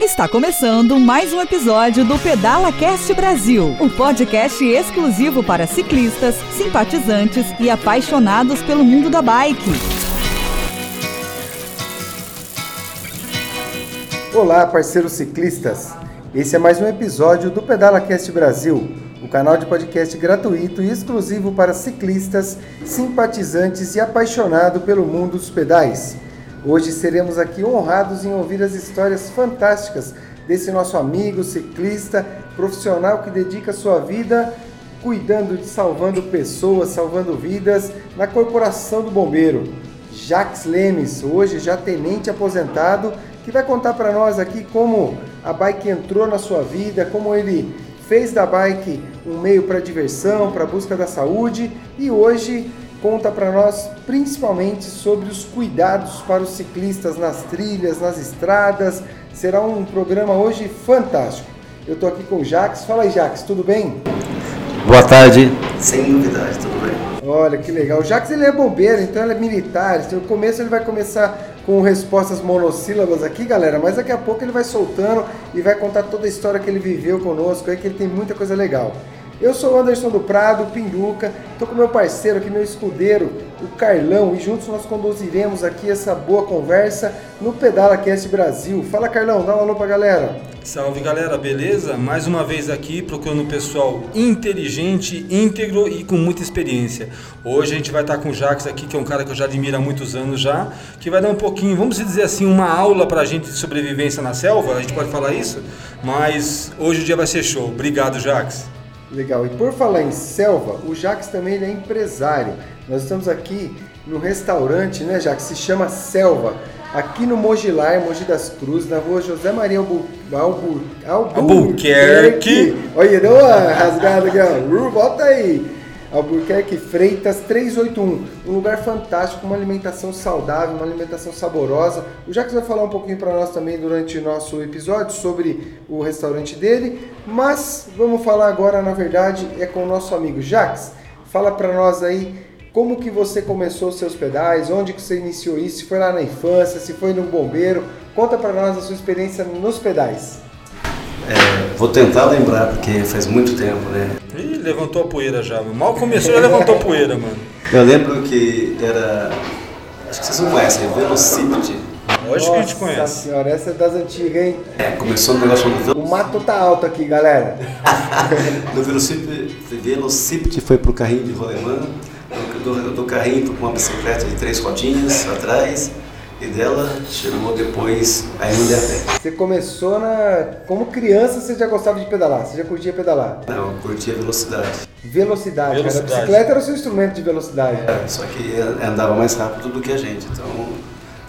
Está começando mais um episódio do Pedala Cast Brasil, um podcast exclusivo para ciclistas, simpatizantes e apaixonados pelo mundo da bike. Olá, parceiros ciclistas. Esse é mais um episódio do Pedala Cast Brasil, o canal de podcast gratuito e exclusivo para ciclistas, simpatizantes e apaixonados pelo mundo dos pedais. Hoje seremos aqui honrados em ouvir as histórias fantásticas desse nosso amigo ciclista, profissional que dedica sua vida cuidando de salvando pessoas, salvando vidas na Corporação do Bombeiro. Jacques Lemes, hoje já tenente aposentado, que vai contar para nós aqui como a bike entrou na sua vida, como ele fez da bike um meio para diversão, para busca da saúde e hoje conta para nós principalmente sobre os cuidados para os ciclistas nas trilhas, nas estradas. Será um programa hoje fantástico. Eu estou aqui com o Jax. Fala aí, Jax, tudo bem? Boa tarde. Sem novidade, tudo bem. Olha que legal. O Jax ele é bombeiro, então ele é militar. No começo ele vai começar com respostas monossílabas aqui, galera, mas daqui a pouco ele vai soltando e vai contar toda a história que ele viveu conosco aí, que ele tem muita coisa legal. Eu sou o Anderson do Prado, Pinduca, estou com meu parceiro aqui, meu escudeiro, o Carlão, e juntos nós conduziremos aqui essa boa conversa no Pedala Cast Brasil. Fala Carlão, dá um alô pra galera. Salve galera, beleza? Mais uma vez aqui procurando pessoal inteligente, íntegro e com muita experiência. Hoje a gente vai estar com o Jax aqui, que é um cara que eu já admiro há muitos anos já, que vai dar um pouquinho, vamos dizer assim, uma aula pra gente de sobrevivência na selva, a gente pode falar isso? Mas hoje o dia vai ser show. Obrigado, Jax. Legal. E por falar em selva, o Jax também ele é empresário. Nós estamos aqui no restaurante, né, Jax? Se chama Selva. Aqui no Mogilar, Mogi das Cruzes, na rua José Maria Albu... Albu... Albuquerque. Olha, deu uma rasgada aqui, ó. Volta aí. Albuquerque Freitas 381. Um lugar fantástico, uma alimentação saudável, uma alimentação saborosa. O Jacques vai falar um pouquinho para nós também durante o nosso episódio sobre o restaurante dele, mas vamos falar agora, na verdade, é com o nosso amigo Jacques. Fala para nós aí como que você começou os seus pedais, onde que você iniciou isso, se foi lá na infância, se foi no bombeiro. Conta para nós a sua experiência nos pedais. É, vou tentar lembrar, porque faz muito tempo, né? Ih, levantou a poeira já, Mal começou, já levantou a poeira, mano. Eu lembro que era. Acho que vocês não conhecem, Velocipede. Lógico que a gente conhece. Nossa senhora, essa é das antigas, hein? É, começou no negócio do O mato tá alto aqui, galera. do Velocipede, Velocipede foi pro carrinho de rolemã, do, do, do carrinho para uma bicicleta de três rodinhas atrás. E dela chegou depois a MDF. Você começou na. Como criança você já gostava de pedalar? Você já curtia pedalar? Não, eu curtia velocidade. Velocidade, velocidade. Cara. A bicicleta era o seu instrumento de velocidade. É, só que andava mais rápido do que a gente. Então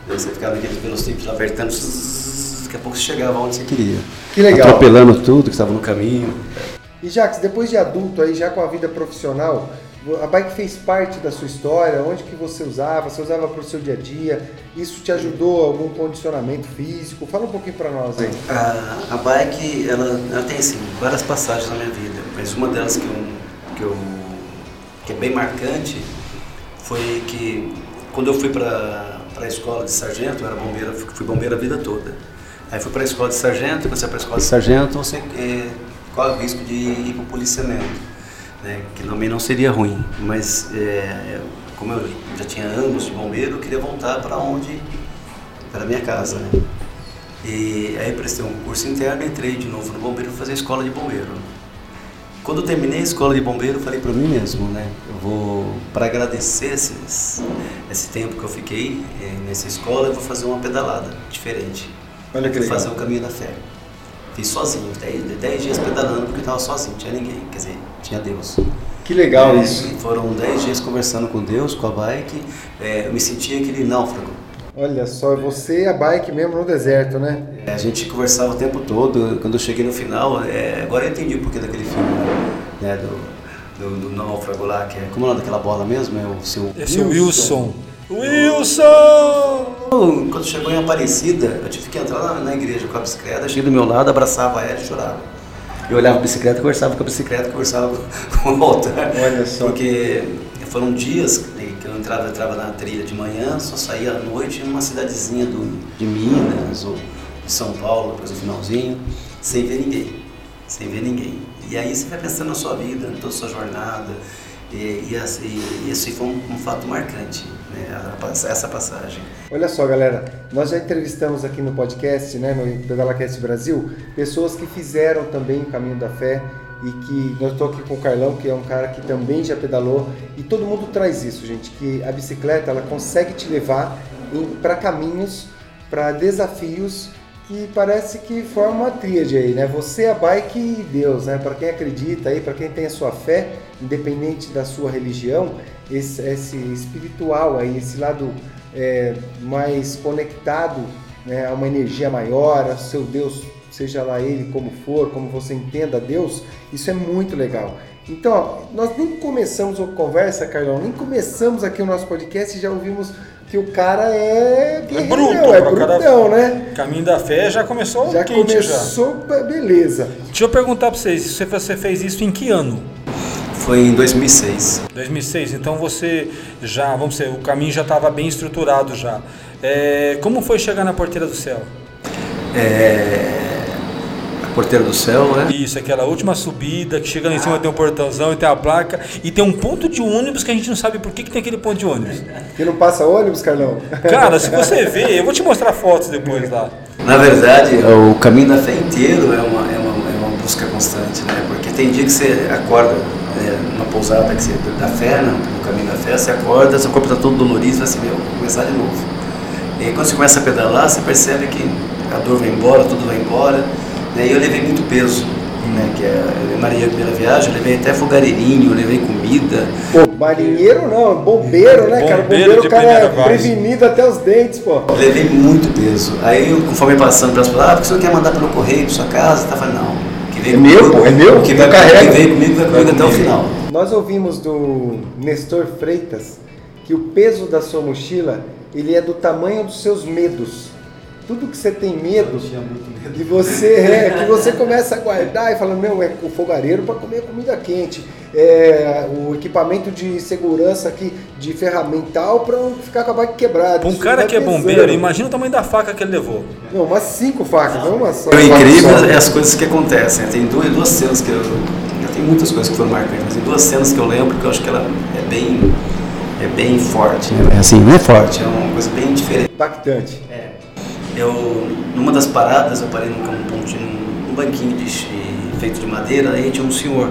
você ficava naquele velocípedo apertando, daqui a pouco você chegava onde você queria. Que legal. Atropelando tudo que estava no caminho. E Jacques, depois de adulto aí, já com a vida profissional, a bike fez parte da sua história? Onde que você usava? Você usava para o seu dia a dia? Isso te ajudou algum condicionamento físico? Fala um pouquinho para nós aí. A, a bike, ela, ela, tem assim, várias passagens na minha vida, mas uma delas que, eu, que, eu, que é bem marcante foi que quando eu fui para a escola de sargento, eu era bombeiro, fui bombeiro a vida toda. Aí fui para a escola de sargento, quando você para a escola de sargento, você é, corre o risco de ir para o policiamento né, que também não seria ruim, mas é, como eu já tinha anos de bombeiro, eu queria voltar para onde? Para minha casa, né? E aí prestei um curso interno, entrei de novo no bombeiro para fazer a escola de bombeiro. Quando eu terminei a escola de bombeiro, eu falei para mim mesmo, né? Eu vou, para agradecer esses, esse tempo que eu fiquei é, nessa escola, eu vou fazer uma pedalada diferente. Olha que legal. Fazer o caminho da fé. Fiz sozinho, 10 dias pedalando porque estava sozinho, não tinha ninguém, quer dizer, tinha Deus. Que legal é, isso. Foram 10 dias conversando com Deus, com a bike, é, eu me sentia aquele náufrago. Olha só, você e a bike mesmo no deserto, né? É, a gente conversava o tempo todo, quando eu cheguei no final, é, agora eu entendi o porquê daquele filme, né, do, do, do náufrago lá, que é, como é o nome daquela bola mesmo? É o seu... Esse é o Wilson. Wilson! Quando chegou em Aparecida, eu tive que entrar na, na igreja com a bicicleta, cheguei do meu lado, abraçava ela e chorava. Eu olhava a bicicleta, conversava com a bicicleta, conversava com o altar. Olha só. Porque foram dias que eu entrava, entrava na trilha de manhã, só saía à noite em uma cidadezinha do, de Minas ou de São Paulo, depois no finalzinho, sem ver ninguém. Sem ver ninguém. E aí você vai pensando na sua vida, na toda a sua jornada. E, e, e, e esse foi um, um fato marcante, né, essa passagem. Olha só, galera, nós já entrevistamos aqui no podcast, né, no PedalaCast Brasil, pessoas que fizeram também o caminho da fé e que nós estou aqui com o Carlão, que é um cara que também já pedalou, e todo mundo traz isso, gente, que a bicicleta ela consegue te levar para caminhos, para desafios que parece que forma uma tríade aí, né? Você, a bike e Deus, né? Para quem acredita aí, para quem tem a sua fé, independente da sua religião, esse, esse espiritual aí, esse lado é, mais conectado né, a uma energia maior, a seu Deus, seja lá ele como for, como você entenda Deus, isso é muito legal. Então, ó, nós nem começamos a conversa, Carlão, nem começamos aqui o nosso podcast e já ouvimos que o cara é é bruto, é brutão, né? Caminho da fé já começou já quente começou, já. beleza. Deixa eu perguntar para vocês, você fez isso em que ano? Foi em 2006. 2006, então você já, vamos dizer, o caminho já estava bem estruturado já. É, como foi chegar na Porteira do Céu? É, Porteiro do Céu, né? Isso, aquela última subida que chega lá em cima tem um portãozão e tem a placa e tem um ponto de ônibus que a gente não sabe por que, que tem aquele ponto de ônibus. Que não passa ônibus, Carlão? Cara, se você ver, eu vou te mostrar fotos depois lá. Na verdade, o caminho da fé inteiro é uma, é uma, é uma busca constante, né? Porque tem dia que você acorda é, numa pousada que você, da fé, né? no caminho da fé, você acorda, seu corpo está todo dolorido, você vai assim, vou começar de novo. E aí, quando você começa a pedalar, você percebe que a dor vai embora, tudo vai embora. Né? E eu levei muito peso. Né, que é, Maria primeira viagem, eu levei até fogareirinho, eu levei comida. Pô, marinheiro não, bombeiro, né, cara? Bombeiro, o cara é prevenido até os dentes, pô. Eu levei muito peso. Aí, eu, conforme passando para as palavras, ah, porque você não quer mandar pelo correio para sua casa? Tá falando, não. É meu, pô, é meu? Que, vai, veio comigo vai comigo até o final. Nós ouvimos do Nestor Freitas que o peso da sua mochila ele é do tamanho dos seus medos tudo que você tem medo, medo. de você é, que você começa a guardar e fala, meu, é o fogareiro para comer comida quente, é o equipamento de segurança aqui, de ferramental para não ficar com a bike quebrada. Um cara que é bombeiro, imagina o tamanho da faca que ele levou. Não, umas cinco facas, não uma só. O incrível é as coisas que acontecem. Tem duas, duas cenas que eu. Tem muitas coisas que foram marcantes, mas tem duas cenas que eu lembro que eu acho que ela é bem. É bem forte. É assim, não é forte, é uma coisa bem diferente. Impactante. É. Eu, numa das paradas, eu parei num, num, num banquinho de, feito de madeira, aí tinha um senhor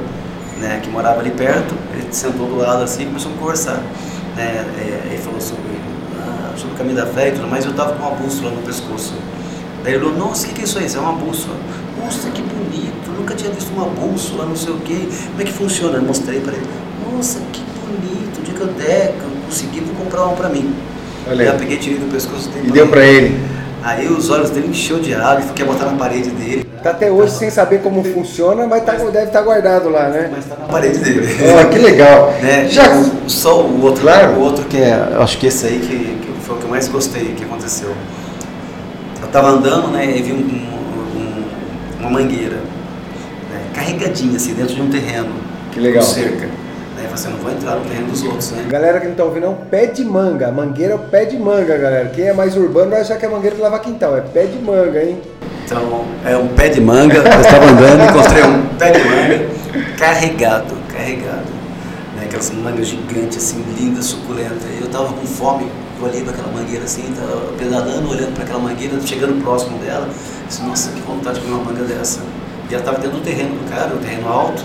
né, que morava ali perto, ele sentou do lado assim e começou a conversar. Né, é, ele falou sobre, ah, sobre o caminho da fé e tudo mais, eu estava com uma bússola no pescoço. Daí ele falou, nossa, o que, que é isso aí? Isso é uma bússola. Nossa, que bonito, nunca tinha visto uma bússola, não sei o quê. Como é que funciona? Eu mostrei para ele. Nossa, que bonito, dia que eu conseguir, vou comprar uma para mim. Olha. Já peguei, tirei do pescoço dele. E deu para ele. Aí os olhos dele encheu de água e quer botar na parede dele. Tá até hoje sem saber como funciona, mas tá, deve estar tá guardado lá, né? Mas tá na parede dele. Oh, que legal. né? Já... Só o outro, claro. o outro que é, acho que esse aí que, que foi o que eu mais gostei que aconteceu. Eu tava andando, né, e vi um, um, uma mangueira, né, carregadinha assim dentro de um terreno. Que legal. Com cerca. Você não vai entrar no terreno dos outros, né? Galera que não tá ouvindo, é um pé de manga. Mangueira é o pé de manga, galera. Quem é mais urbano vai achar que é mangueira que lava quintal. É pé de manga, hein? Então, é um pé de manga. Eu estava andando, encontrei um pé de manga carregado, carregado. Né? Aquelas mangas gigantes, assim, lindas, suculentas. E eu estava com fome. Eu olhei para aquela mangueira assim, tava pedalando, olhando para aquela mangueira, chegando próximo dela. Disse, nossa, que vontade de comer uma manga dessa. E ela estava dentro do terreno do cara, um terreno alto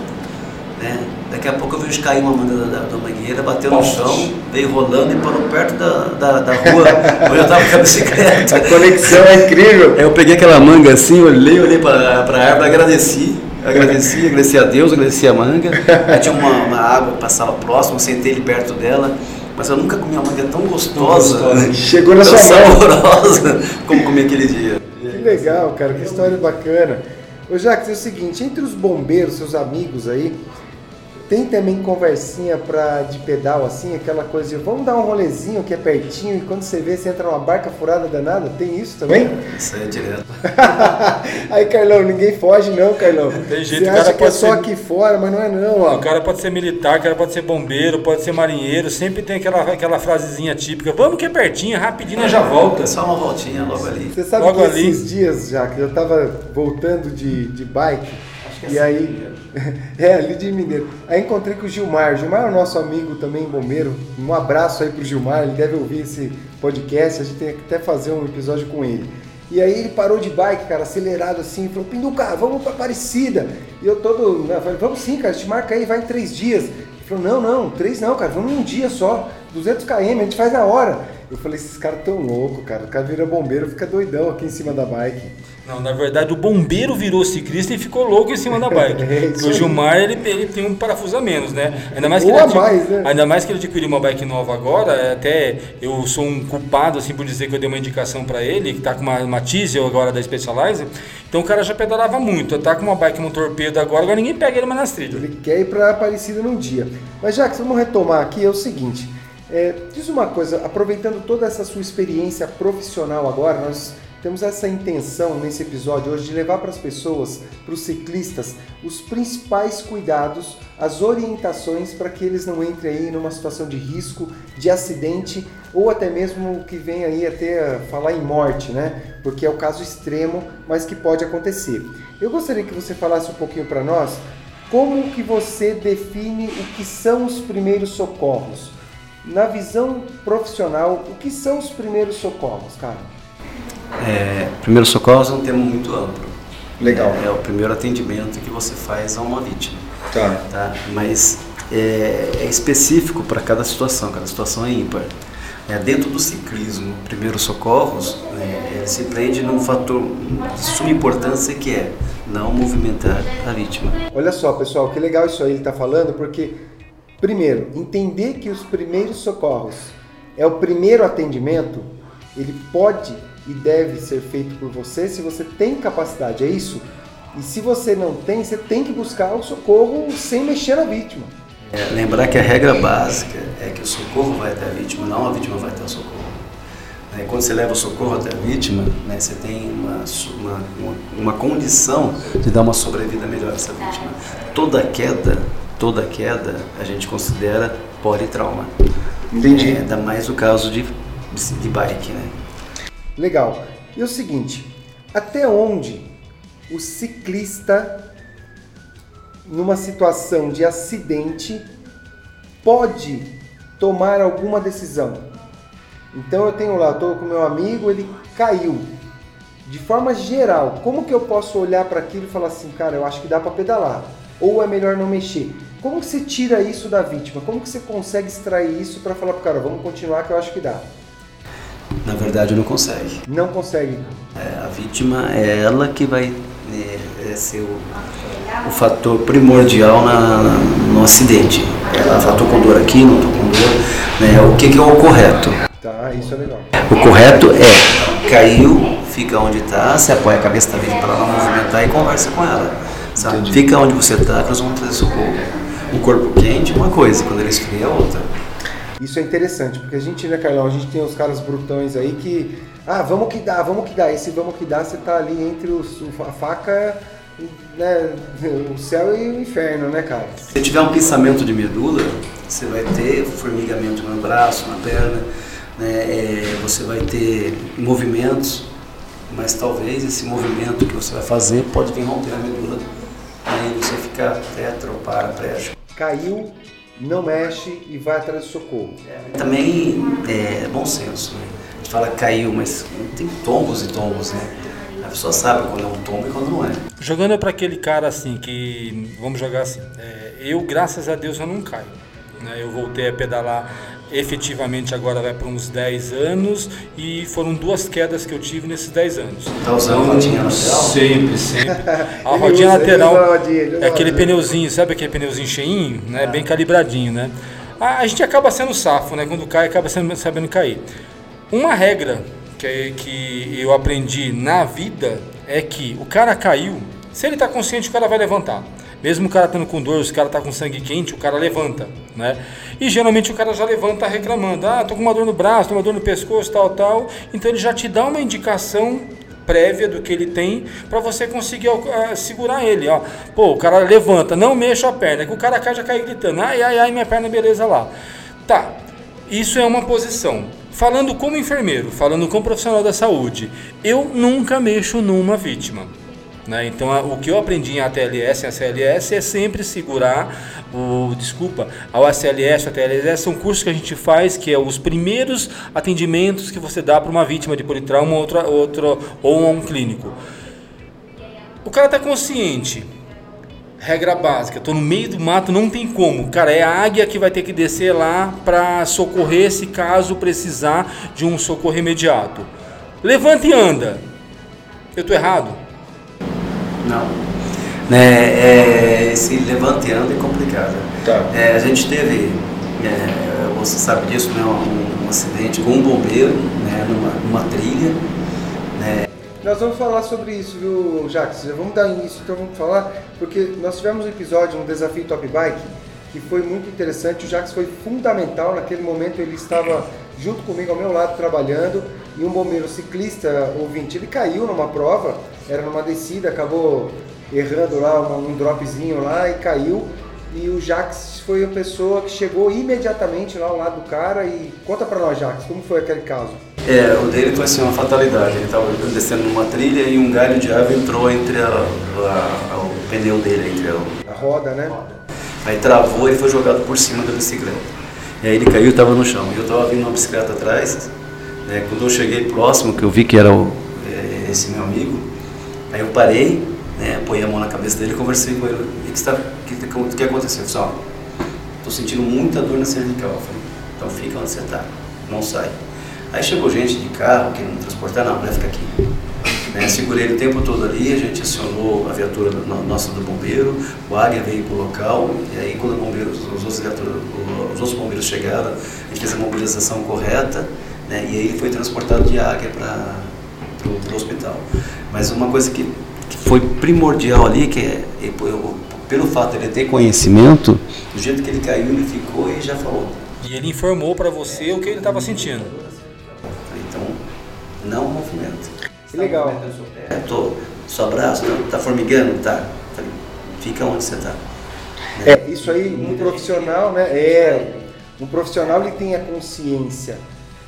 né? Daqui a pouco eu vejo cair uma manga da, da, mangueira, bateu no chão, veio rolando e parou perto da, da, da rua onde eu estava com a bicicleta. A conexão é incrível. Eu peguei aquela manga assim, olhei, olhei para a árvore, agradeci. Agradeci, agradeci a Deus, agradeci a manga. Aí tinha uma, uma água que passava próximo, sentei ali perto dela. Mas eu nunca comi uma manga tão gostosa, gostosa. Chegou na tão sua saborosa como comi aquele dia. Que legal, cara, que história bacana. Ô Jacques, é o seguinte, entre os bombeiros, seus amigos aí, tem também conversinha pra, de pedal, assim, aquela coisa de vamos dar um rolezinho que é pertinho e quando você vê, você entra numa barca furada danada? Tem isso também? Isso é direto. Aí, Carlão, ninguém foge não, Carlão. Tem jeito, Você o cara acha que é pode só ser- aqui fora, mas não é não, ó. O cara pode ser militar, o cara pode ser bombeiro, pode ser marinheiro, sempre tem aquela, aquela frasezinha típica, vamos que é pertinho, rapidinho nós já volta. Só uma voltinha logo ali. Você sabe Logo que ali. esses dias, já que eu tava voltando de, de bike, que é e aí. é, ali de Mineiro. Aí encontrei com o Gilmar. Gilmar é o nosso amigo também, bombeiro. Um abraço aí pro Gilmar, ele deve ouvir esse podcast, a gente tem que até fazer um episódio com ele. E aí ele parou de bike, cara, acelerado assim, falou, Pinduca, vamos pra Aparecida. E eu todo, né, falei, vamos sim, cara, te marca aí, vai em três dias. Ele falou, não, não, três não, cara, vamos em um dia só, 200 km, a gente faz na hora. Eu falei, esses caras tão loucos, cara, o cara vira bombeiro, fica doidão aqui em cima da bike. Não, na verdade o bombeiro virou ciclista e ficou louco em cima da bike. É o. Gilmar ele, ele tem um parafuso a menos, né? Ainda mais que Ou ele mais, né? Ainda mais que ele adquiriu uma bike nova agora, é, até eu sou um culpado assim por dizer que eu dei uma indicação para ele, que tá com uma, uma Diesel agora da Specialized. Então o cara já pedalava muito, tá com uma bike no torpedo agora, agora ninguém pega ele mais nas trilhas. Ele quer ir para Aparecida num dia. Mas já que vamos retomar aqui, é o seguinte. é, diz uma coisa, aproveitando toda essa sua experiência profissional agora, nós temos essa intenção nesse episódio hoje de levar para as pessoas, para os ciclistas, os principais cuidados, as orientações para que eles não entrem aí numa situação de risco, de acidente ou até mesmo que venha aí até falar em morte, né? Porque é o caso extremo, mas que pode acontecer. Eu gostaria que você falasse um pouquinho para nós como que você define o que são os primeiros socorros? Na visão profissional, o que são os primeiros socorros, cara? É, primeiro socorros é um termo muito amplo. Legal. É, é o primeiro atendimento que você faz a uma vítima. Tá. tá? Mas é, é específico para cada situação, cada situação é ímpar. É, dentro do ciclismo, primeiros socorros, né, ele se prende num fator de suma importância que é não movimentar a vítima. Olha só, pessoal, que legal isso aí ele está falando, porque, primeiro, entender que os primeiros socorros é o primeiro atendimento, ele pode e deve ser feito por você se você tem capacidade, é isso? E se você não tem, você tem que buscar o socorro sem mexer na vítima. É, lembrar que a regra básica é que o socorro vai até a vítima, não a vítima vai até o socorro. Né, Quando você leva o socorro até a vítima, né, você tem uma, uma, uma, uma condição de dar uma sobrevida melhor a essa vítima. Toda queda, toda queda, a gente considera politrauma. Entendi. É, ainda mais o caso de, de bike, né? Legal. E o seguinte, até onde o ciclista, numa situação de acidente, pode tomar alguma decisão? Então eu tenho lá, estou com meu amigo, ele caiu. De forma geral, como que eu posso olhar para aquilo e falar assim, cara, eu acho que dá para pedalar? Ou é melhor não mexer? Como que você tira isso da vítima? Como que você consegue extrair isso para falar pro cara, vamos continuar que eu acho que dá? Na verdade, não consegue. Não consegue. É, a vítima é ela que vai é, é ser o, o fator primordial na, no acidente. Ela fala, tô com dor aqui, não tô com dor. Né? O que, que é o correto? Tá, isso é legal. O correto é, caiu, fica onde está, você apoia a cabeça da vítima para ela não movimentar e conversa com ela. Sabe? Fica onde você está que nós vamos trazer socorro. O corpo quente é uma coisa, quando ele esfria é outra. Isso é interessante, porque a gente, né, Carlão, a gente tem os caras brutões aí que, ah, vamos que dá, vamos que dá. Esse vamos que dá, você tá ali entre os, a faca, né, o céu e o inferno, né, cara? Se tiver um pensamento de medula, você vai ter formigamento no braço, na perna, né? É, você vai ter movimentos, mas talvez esse movimento que você vai fazer pode vir romper a medula. Aí você fica tetra ou paraplégico. Caiu, não mexe e vai atrás do socorro. Também é bom senso, né? A gente fala caiu, mas tem tombos e tombos, né? A pessoa sabe quando é um tombo e quando não é. Jogando para aquele cara assim, que vamos jogar assim, é, eu graças a Deus eu não caio. Né? Eu voltei a pedalar efetivamente agora vai para uns 10 anos e foram duas quedas que eu tive nesses 10 anos. Tá usando a rodinha lateral? Sempre, sempre. A rodinha usa- lateral usa a rodinha, usa é aquele rodinha. pneuzinho, sabe aquele pneuzinho cheinho, né? Bem calibradinho, né? A, a gente acaba sendo safo, né? Quando cai, acaba sendo, sabendo cair. Uma regra que, que eu aprendi na vida é que o cara caiu, se ele está consciente, o cara vai levantar. Mesmo o cara estando com dor, se o cara está com sangue quente, o cara levanta, né? E geralmente o cara já levanta reclamando, ah, tô com uma dor no braço, tô com uma dor no pescoço, tal, tal. Então ele já te dá uma indicação prévia do que ele tem para você conseguir uh, segurar ele, ó. Pô, o cara levanta, não mexa a perna, que o cara já cai gritando, ai, ai, ai, minha perna, beleza lá. Tá, isso é uma posição. Falando como enfermeiro, falando como profissional da saúde, eu nunca mexo numa vítima. Né? Então, o que eu aprendi em ATLS e ACLS é sempre segurar o. Desculpa, a ACLS e ATLS são cursos que a gente faz, que é os primeiros atendimentos que você dá para uma vítima de politrauma outra, outra, ou um clínico. O cara está consciente. Regra básica, estou no meio do mato, não tem como. Cara, é a águia que vai ter que descer lá para socorrer se caso precisar de um socorro imediato. Levanta e anda. Eu estou errado? Não. Né, é, esse levanteando é complicado. Tá. É, a gente teve, é, você sabe disso, né, um, um, acidente com um bombeiro né, numa, numa trilha. Né. Nós vamos falar sobre isso, viu, Jacques? Já vamos dar início, então vamos falar, porque nós tivemos um episódio, um desafio Top Bike, que foi muito interessante. O Jacques foi fundamental naquele momento, ele estava junto comigo ao meu lado trabalhando e um bombeiro ciclista ouvinte, ele caiu numa prova era numa descida, acabou errando lá um dropzinho lá e caiu. E o Jax foi a pessoa que chegou imediatamente lá ao lado do cara e conta para nós, Jax, como foi aquele caso? É, o dele foi assim uma fatalidade. Ele estava descendo numa trilha e um galho de árvore entrou entre a, a, a, o pneu dele, entre a, a roda, né? Aí travou e foi jogado por cima da bicicleta. E aí ele caiu e estava no chão. Eu estava vindo uma bicicleta atrás. Né, quando eu cheguei próximo, que eu vi que era o, é, esse meu amigo, Aí eu parei, né, apoiei a mão na cabeça dele e conversei com ele. O que, está, que, que, que aconteceu? Eu tô sentindo muita dor na cervical. Eu falei, então fica onde você está, não sai. Aí chegou gente de carro que não transportar, não, vai ficar aqui. Né, segurei ele o tempo todo ali, a gente acionou a viatura nossa do bombeiro, o Águia veio para o local, e aí quando bombeiros, os, outros viaturas, os outros bombeiros chegaram, a gente fez a mobilização correta, né, e aí ele foi transportado de Águia para o hospital. Mas uma coisa que, que foi primordial ali, que é, eu, pelo fato de ele ter conhecimento, do jeito que ele caiu, ele ficou e já falou. E ele informou para você o que ele estava sentindo. Então, não movimento. Que legal. É, tô, seu braço, tá, tá formigando? Tá. Fica onde você está. É, isso aí, um profissional, né? É, um profissional ele tem a consciência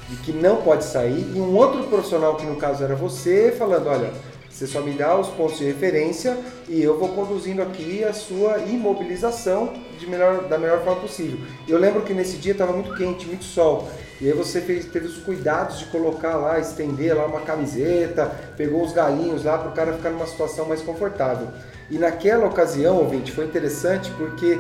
de que não pode sair e um outro profissional que no caso era você falando, olha, você só me dá os pontos de referência e eu vou conduzindo aqui a sua imobilização de melhor, da melhor forma possível. Eu lembro que nesse dia estava muito quente, muito sol. E aí você fez, teve os cuidados de colocar lá, estender lá uma camiseta, pegou os galinhos lá para o cara ficar numa situação mais confortável. E naquela ocasião, ouvinte, foi interessante porque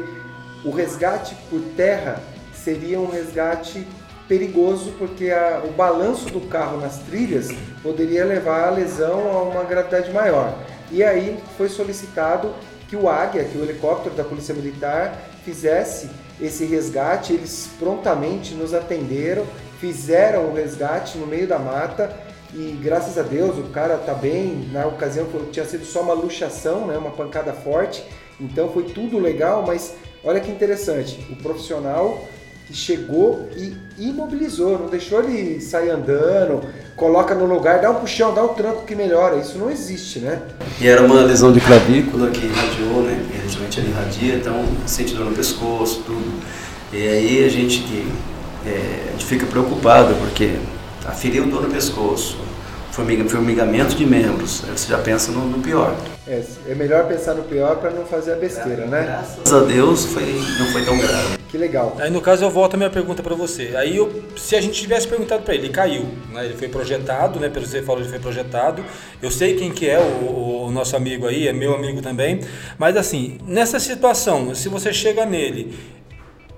o resgate por terra seria um resgate perigoso porque a, o balanço do carro nas trilhas poderia levar a lesão a uma gravidade maior. E aí foi solicitado que o Águia, que o helicóptero da Polícia Militar, fizesse esse resgate. Eles prontamente nos atenderam, fizeram o resgate no meio da mata e graças a Deus o cara está bem. Na ocasião tinha sido só uma luxação, né, uma pancada forte, então foi tudo legal, mas olha que interessante, o profissional que chegou e imobilizou, não deixou ele sair andando, coloca no lugar, dá um puxão, dá um tranco que melhora. Isso não existe, né? E era uma lesão de clavícula que irradiou, né? Eventualmente ele irradia, então sente dor no pescoço, tudo. E aí a gente, é, a gente fica preocupado porque aferiu dor no pescoço, formigamento de membros, você já pensa no, no pior. É, é melhor pensar no pior para não fazer a besteira, né? Graças a Deus foi, não foi tão grave. Que legal. Aí no caso eu volto a minha pergunta para você. Aí eu, se a gente tivesse perguntado para ele, ele caiu, né? Ele foi projetado, né? Pelo que você falou, ele foi projetado. Eu sei quem que é o, o nosso amigo aí, é meu amigo também. Mas assim, nessa situação, se você chega nele,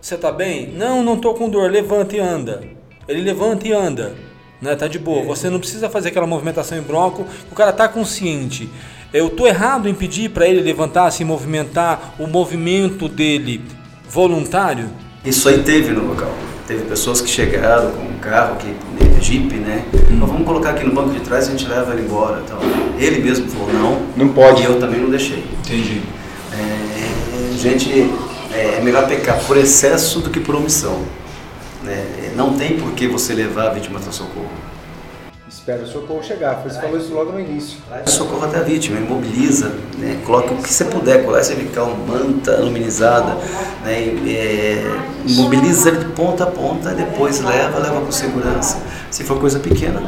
você tá bem? Não, não tô com dor. Levanta e anda. Ele levanta e anda. Né? Tá de boa. Você não precisa fazer aquela movimentação em bronco. O cara tá consciente. Eu estou errado em pedir para ele levantar, se movimentar, o movimento dele voluntário? Isso aí teve no local. Teve pessoas que chegaram com um carro, que, Jeep, né? Hum. Então, vamos colocar aqui no banco de trás e a gente leva ele embora. Então, ele mesmo falou não. Não pode. E eu também não deixei. Entendi. É, gente, é, é melhor pecar por excesso do que por omissão. Né? Não tem por que você levar a vítima para socorro. Espera o socorro chegar. Você falou isso logo no início. Socorro até a vítima, imobiliza, né? coloca o que você puder, colar cervical, manta aluminizada, né? É, imobiliza ele de ponta a ponta, depois leva, leva com segurança. Se for coisa pequena,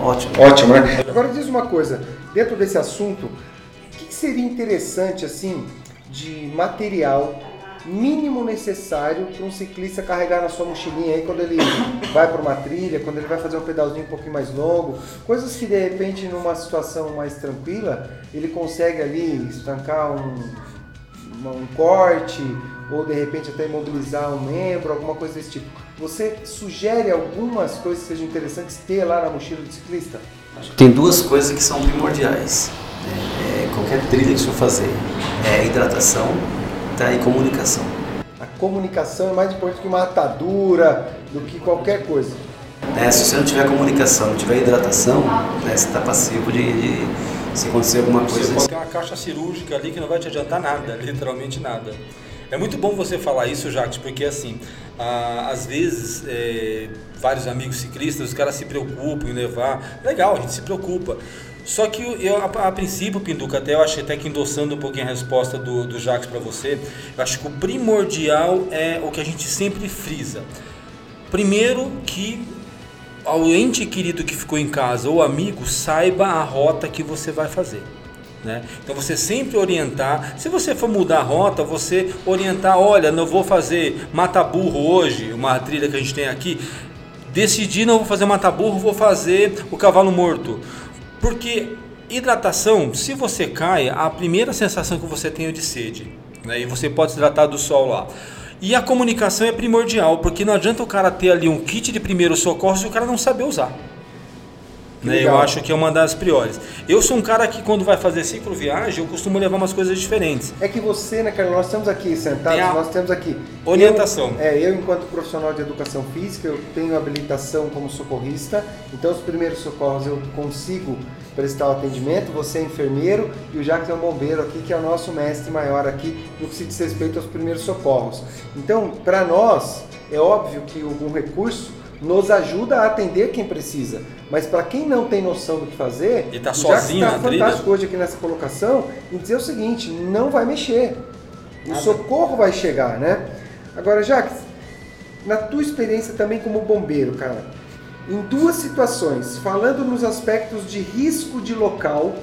ótimo. Ótimo, né? Agora diz uma coisa, dentro desse assunto, o que seria interessante assim de material mínimo necessário para um ciclista carregar na sua mochilinha aí quando ele vai para uma trilha, quando ele vai fazer um pedalzinho um pouquinho mais longo, coisas que de repente numa situação mais tranquila ele consegue ali estancar um, um corte ou de repente até imobilizar um membro, alguma coisa desse tipo. Você sugere algumas coisas que sejam interessantes ter lá na mochila do ciclista? Tem duas coisas que são primordiais. É, é, qualquer trilha que você for fazer é hidratação tá, e comunicação. A comunicação é mais importante que uma atadura, do que qualquer coisa. É, se você não tiver comunicação, não tiver hidratação, né, você está passivo de, de, se acontecer alguma coisa. Você pode ter uma caixa cirúrgica ali que não vai te adiantar nada, literalmente nada. É muito bom você falar isso, Jacques, porque assim, às vezes é, vários amigos ciclistas, os caras se preocupam em levar. Legal, a gente se preocupa. Só que eu, a, a, princípio, Pinduca, até eu achei até que endossando um pouquinho a resposta do, do Jacques para você, eu acho que o primordial é o que a gente sempre frisa. Primeiro que ao ente querido que ficou em casa ou amigo saiba a rota que você vai fazer. Né? Então você sempre orientar, se você for mudar a rota, você orientar, olha, não vou fazer mata burro hoje, uma trilha que a gente tem aqui, decidi não vou fazer mata burro, vou fazer o cavalo morto. Porque hidratação, se você cai, a primeira sensação que você tem é de sede. Né? E você pode se hidratar do sol lá. E a comunicação é primordial, porque não adianta o cara ter ali um kit de primeiro socorro se o cara não saber usar. Né? Eu acho que é uma das piores. Eu sou um cara que quando vai fazer cicloviagem, eu costumo levar umas coisas diferentes. É que você, né, Carlos, nós estamos aqui sentados, nós temos aqui orientação. Eu, é, eu enquanto profissional de educação física, eu tenho habilitação como socorrista, então os primeiros socorros eu consigo prestar o atendimento, você é enfermeiro e o Jacques é um bombeiro aqui, que é o nosso mestre maior aqui no que se diz respeito aos primeiros socorros. Então, para nós, é óbvio que algum recurso nos ajuda a atender quem precisa. Mas para quem não tem noção do que fazer, e tá sozinho já está fantástico trilha. hoje aqui nessa colocação, e dizer o seguinte, não vai mexer. O Nada. socorro vai chegar, né? Agora, Jacques, na tua experiência também como bombeiro, cara, em duas situações, falando nos aspectos de risco de local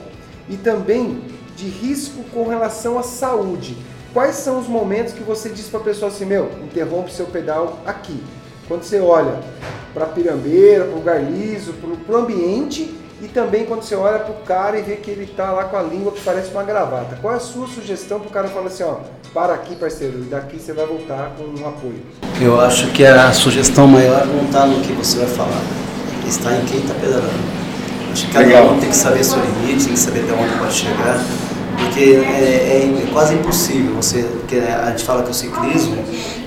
e também de risco com relação à saúde. Quais são os momentos que você diz para a pessoa assim, meu, interrompe seu pedal aqui? Quando você olha para a pirambeira, para o lugar liso, para o ambiente e também quando você olha para o cara e vê que ele está lá com a língua que parece uma gravata. Qual é a sua sugestão para o cara falar assim, ó, para aqui parceiro, e daqui você vai voltar com um apoio? Eu acho que a sugestão maior não está no que você vai falar, está em quem está pedalando. Acho que cada um tem que saber seu limite, tem que saber até onde pode chegar, porque é, é, é quase impossível você, porque a gente fala que o ciclismo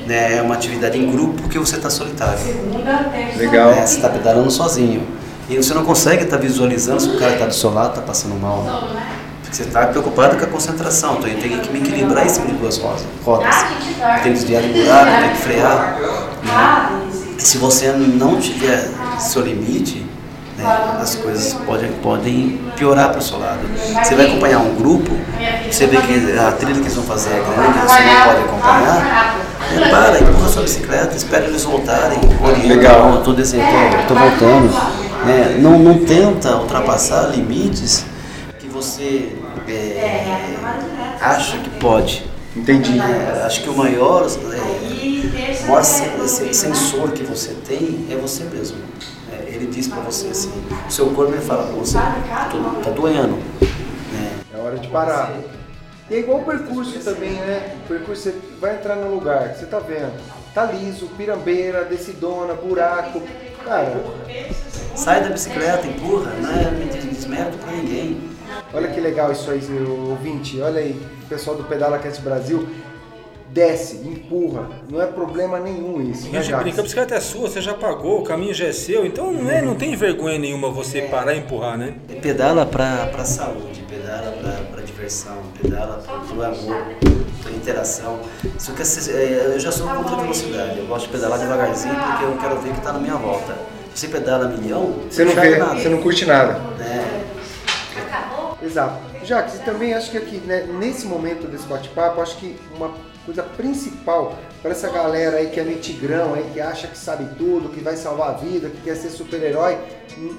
né, é uma atividade em grupo porque você está solitário. Legal. É, você está pedalando sozinho. E você não consegue estar tá visualizando se o cara está do seu lado, está passando mal. Porque você está preocupado com a concentração. Então eu tenho que me equilibrar em cima de duas rodas. Eu tenho que desviar de buraco, tenho que frear. Né? E se você não tiver seu limite, né, as coisas podem, podem piorar para o seu lado. Você vai acompanhar um grupo, você vê que a trilha que eles vão fazer é grande, você não pode acompanhar, para, empurra sua bicicleta, espera eles voltarem, orienta, Legal. estou estou voltando. Né? Não, não tenta ultrapassar limites que você é, acha que pode. Entendi. É, acho que o maior, é, o maior sensor que você tem é você mesmo. É, ele diz para você assim, o seu corpo vai falar para você, está doendo. Né? É hora de parar. E é igual o percurso também, né? O percurso você vai entrar no lugar, você tá vendo, tá liso, pirambeira, decidona, buraco. Cara. Sai da bicicleta, empurra, não é desmérito pra ninguém. Olha que legal isso aí, ouvinte. Olha aí, o pessoal do Pedala Cast Brasil desce, empurra, não é problema nenhum isso. Né, a bicicleta é sua, você já pagou, o caminho já é seu, então não, é, não tem vergonha nenhuma você é. parar e empurrar, né? Pedala pra, pra saúde, pedala pra, pra diversão, pedala pelo amor, pela interação. Se eu, quer ser, é, eu já sou contra a velocidade, eu gosto de pedalar devagarzinho porque eu quero ver o que está na minha volta. Você pedala milhão, Você não vê, nada. você não curte nada. É, Exato. Jacques, e também acho que aqui, né, nesse momento desse bate-papo, acho que uma coisa principal para essa galera aí que é metigrão, aí, que acha que sabe tudo, que vai salvar a vida, que quer ser super-herói,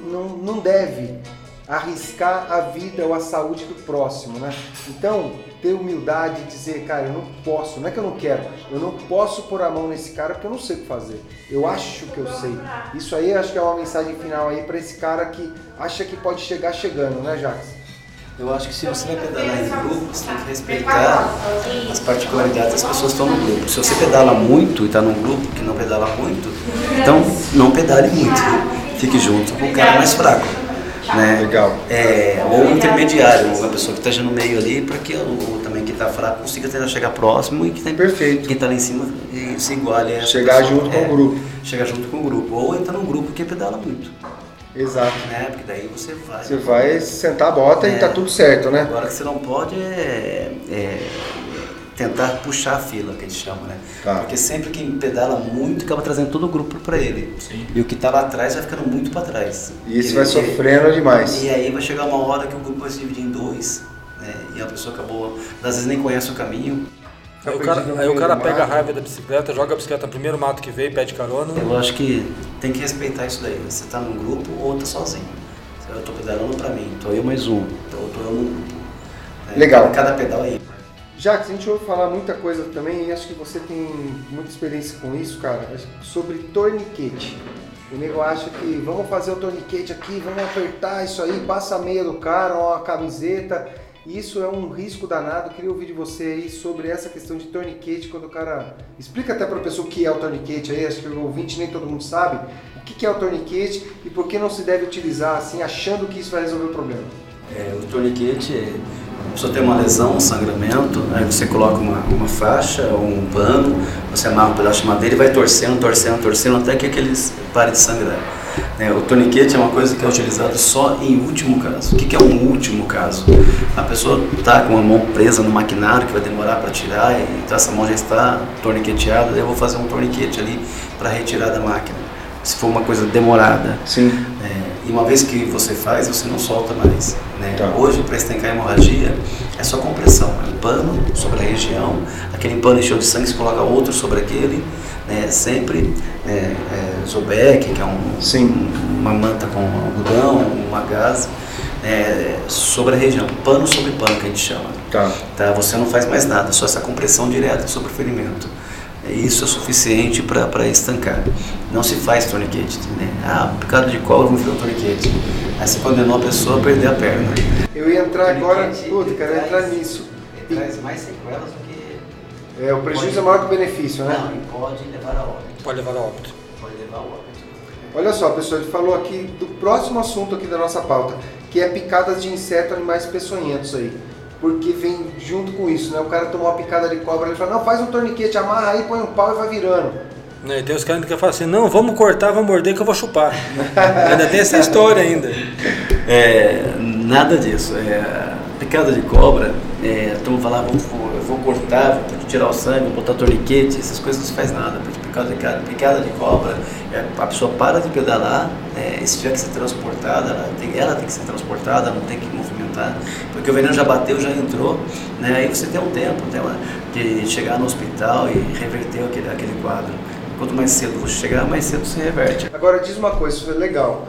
não, não deve arriscar a vida ou a saúde do próximo, né? Então, ter humildade e dizer, cara, eu não posso, não é que eu não quero, eu não posso pôr a mão nesse cara porque eu não sei o que fazer. Eu acho que eu sei. Isso aí acho que é uma mensagem final aí para esse cara que acha que pode chegar chegando, né, Jacques? eu acho que se você vai pedalar em grupo, você tem que respeitar as particularidades das pessoas que estão no grupo. Se você pedala muito e está num grupo que não pedala muito, então não pedale muito. Fique junto com o cara mais fraco. Né? Legal. É, ou um intermediário, uma pessoa que esteja no meio ali, para que o, também que está fraco consiga tentar chegar próximo e que tem, Perfeito. quem está lá em cima e se iguale Chegar pessoa. junto com É, o grupo. Chegar junto com o grupo. Ou entrar num grupo que pedala muito. Exato. Né? Porque daí você vai. Você vai sentar a bota e É. tá tudo certo, né? Agora que você não pode é, é tentar puxar a fila, que a gente chama, né? Tá. Porque sempre quem pedala muito acaba trazendo todo o grupo para ele. Sim. E o que está lá atrás vai ficando muito para trás. E Ele- vai sofrendo demais. E aí vai chegar uma hora que o grupo vai se dividir em dois, né? E a pessoa acabou, às vezes nem conhece o caminho. Aí o cara, aí o cara pega a raiva da bicicleta, joga a bicicleta no primeiro mato que veio, pede carona. Eu acho que tem que respeitar isso daí. Você está num grupo ou está sozinho. Eu estou pedalando para mim, estou eu mais um, então eu estou eu num grupo. né? Legal. Cada, pedal é ímpar. Jacques, a gente ouve falar muita coisa também e acho que você tem muita experiência com isso, cara, sobre torniquete. O nego acha que vamos fazer o torniquete aqui, vamos apertar isso aí, passa a meia do cara, uma camiseta. Isso é um risco danado. Queria ouvir de você aí sobre essa questão de torniquete, quando o cara. Explica até para a pessoa o que é o torniquete aí, acho que o ouvinte nem todo mundo sabe. O que é o torniquete e por que não se deve utilizar assim, achando que isso vai resolver o problema. É, o torniquete, é, a pessoa tem uma lesão, um sangramento, aí você coloca uma, uma faixa ou um pano, você amarra um pedaço de madeira e vai torcendo, torcendo, torcendo até que aqueles pare de sangrar. É, o torniquete é uma coisa que é utilizada só em último caso. O que, que é um último caso? A pessoa está com a mão presa no maquinário que vai demorar para tirar, e então essa mão já está torniqueteada, eu vou fazer um torniquete ali para retirar da máquina. Se for uma coisa demorada, Sim. é, e uma vez que você faz, você não solta mais. Né? Tá. Hoje, para estancar a hemorragia, é só compressão. É um pano sobre a região, aquele pano encheu de sangue, você coloca outro sobre aquele, né? sempre né? é, Zobec, que é um, Sim. uma manta com algodão, uma gase, né? sobre a região. Pano sobre pano, que a gente chama. Tá. Tá? Você não faz mais nada, só essa compressão direta sobre o ferimento. Isso é suficiente para estancar. Não se faz torniquete. Né? Ah, picado de cobra, vamos fazer um torniquete. Aí você condenou a pessoa a perder a perna. Eu ia entrar agora, puta, quero traz- entrar nisso. Ele traz mais sequelas do que. É, o prejuízo é maior que o benefício, né? Não, e pode levar a óbito. Pode levar a óbito. Pode levar a óbito. Olha só, pessoal, ele falou aqui do próximo assunto aqui da nossa pauta, que é picadas de inseto, animais peçonhentos aí. Porque vem junto com isso, né? O cara tomou uma picada de cobra, ele fala, não, faz um torniquete, amarra aí, põe um pau e vai virando. E tem os caras que falam assim, não, vamos cortar, vamos morder que eu vou chupar. ainda tem essa história ainda. É, nada disso. É, picada de cobra, é, a turma fala, ah, vou, eu vou cortar, vou tirar o sangue, vou botar torniquete, essas coisas não se faz nada. Porque Picada de, picada de cobra, é, a pessoa para de pedalar, é, se tiver que ser transportada, ela tem, ela tem que ser transportada, não tem que movimentar, porque o veneno já bateu, já entrou, né, aí você tem um tempo tem uma, de chegar no hospital e reverter aquele, aquele quadro. Quanto mais cedo você chegar, mais cedo se reverte. Agora diz uma coisa, isso é legal.